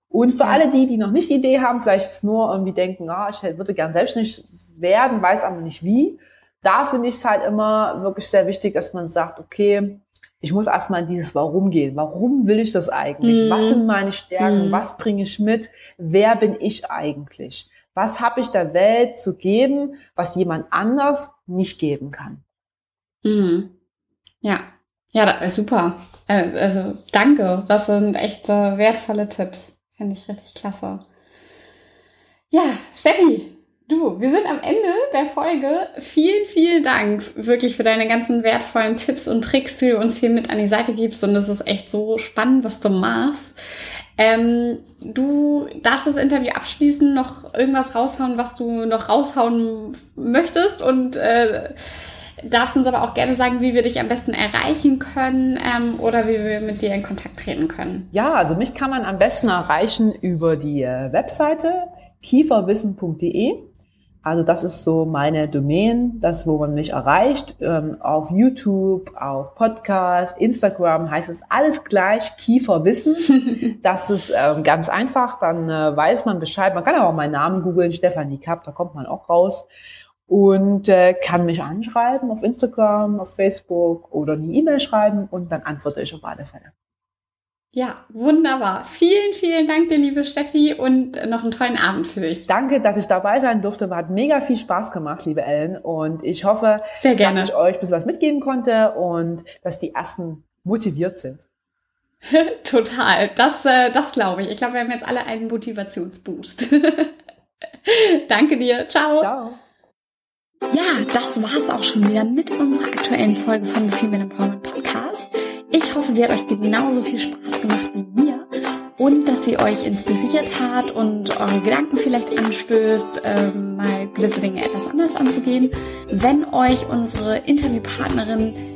Und für ja. alle die, die noch nicht die Idee haben, vielleicht nur irgendwie denken, ah, ich würde gern selbstständig werden, weiß aber nicht wie, da finde ich es halt immer wirklich sehr wichtig, dass man sagt, okay, ich muss erstmal in dieses Warum gehen. Warum will ich das eigentlich? Mm. Was sind meine Stärken? Mm. Was bringe ich mit? Wer bin ich eigentlich? Was habe ich der Welt zu geben, was jemand anders nicht geben kann? Mhm. Ja, ja, super. Äh, also danke, das sind echt äh, wertvolle Tipps. Finde ich richtig klasse. Ja, Steffi, du, wir sind am Ende der Folge. Vielen, vielen Dank wirklich für deine ganzen wertvollen Tipps und Tricks, die du uns hier mit an die Seite gibst. Und es ist echt so spannend, was du machst. Ähm, du darfst das Interview abschließen, noch irgendwas raushauen, was du noch raushauen möchtest und äh, darfst uns aber auch gerne sagen, wie wir dich am besten erreichen können ähm, oder wie wir mit dir in Kontakt treten können. Ja, also mich kann man am besten erreichen über die äh, Webseite kieferwissen.de Also das ist so meine Domain, das, wo man mich erreicht. Ähm, auf YouTube, auf Podcast, Instagram heißt es alles gleich, Kieferwissen. das ist ähm, ganz einfach, dann äh, weiß man Bescheid. Man kann auch meinen Namen googeln, Stefanie Kapp, da kommt man auch raus. Und äh, kann mich anschreiben auf Instagram, auf Facebook oder eine E-Mail schreiben und dann antworte ich auf alle Fälle. Ja, wunderbar. Vielen, vielen Dank dir, liebe Steffi, und noch einen tollen Abend für dich. Danke, dass ich dabei sein durfte. Hat mega viel Spaß gemacht, liebe Ellen. Und ich hoffe, Sehr gerne. dass ich euch ein bisschen was mitgeben konnte und dass die ersten motiviert sind. Total. Das, äh, das glaube ich. Ich glaube, wir haben jetzt alle einen Motivationsboost. Danke dir. Ciao. Ciao. Ja, das war's auch schon wieder mit unserer aktuellen Folge von The Female Empowerment hoffe, sie hat euch genauso viel Spaß gemacht wie mir und dass sie euch inspiriert hat und eure Gedanken vielleicht anstößt, ähm, mal gewisse Dinge etwas anders anzugehen. Wenn euch unsere Interviewpartnerin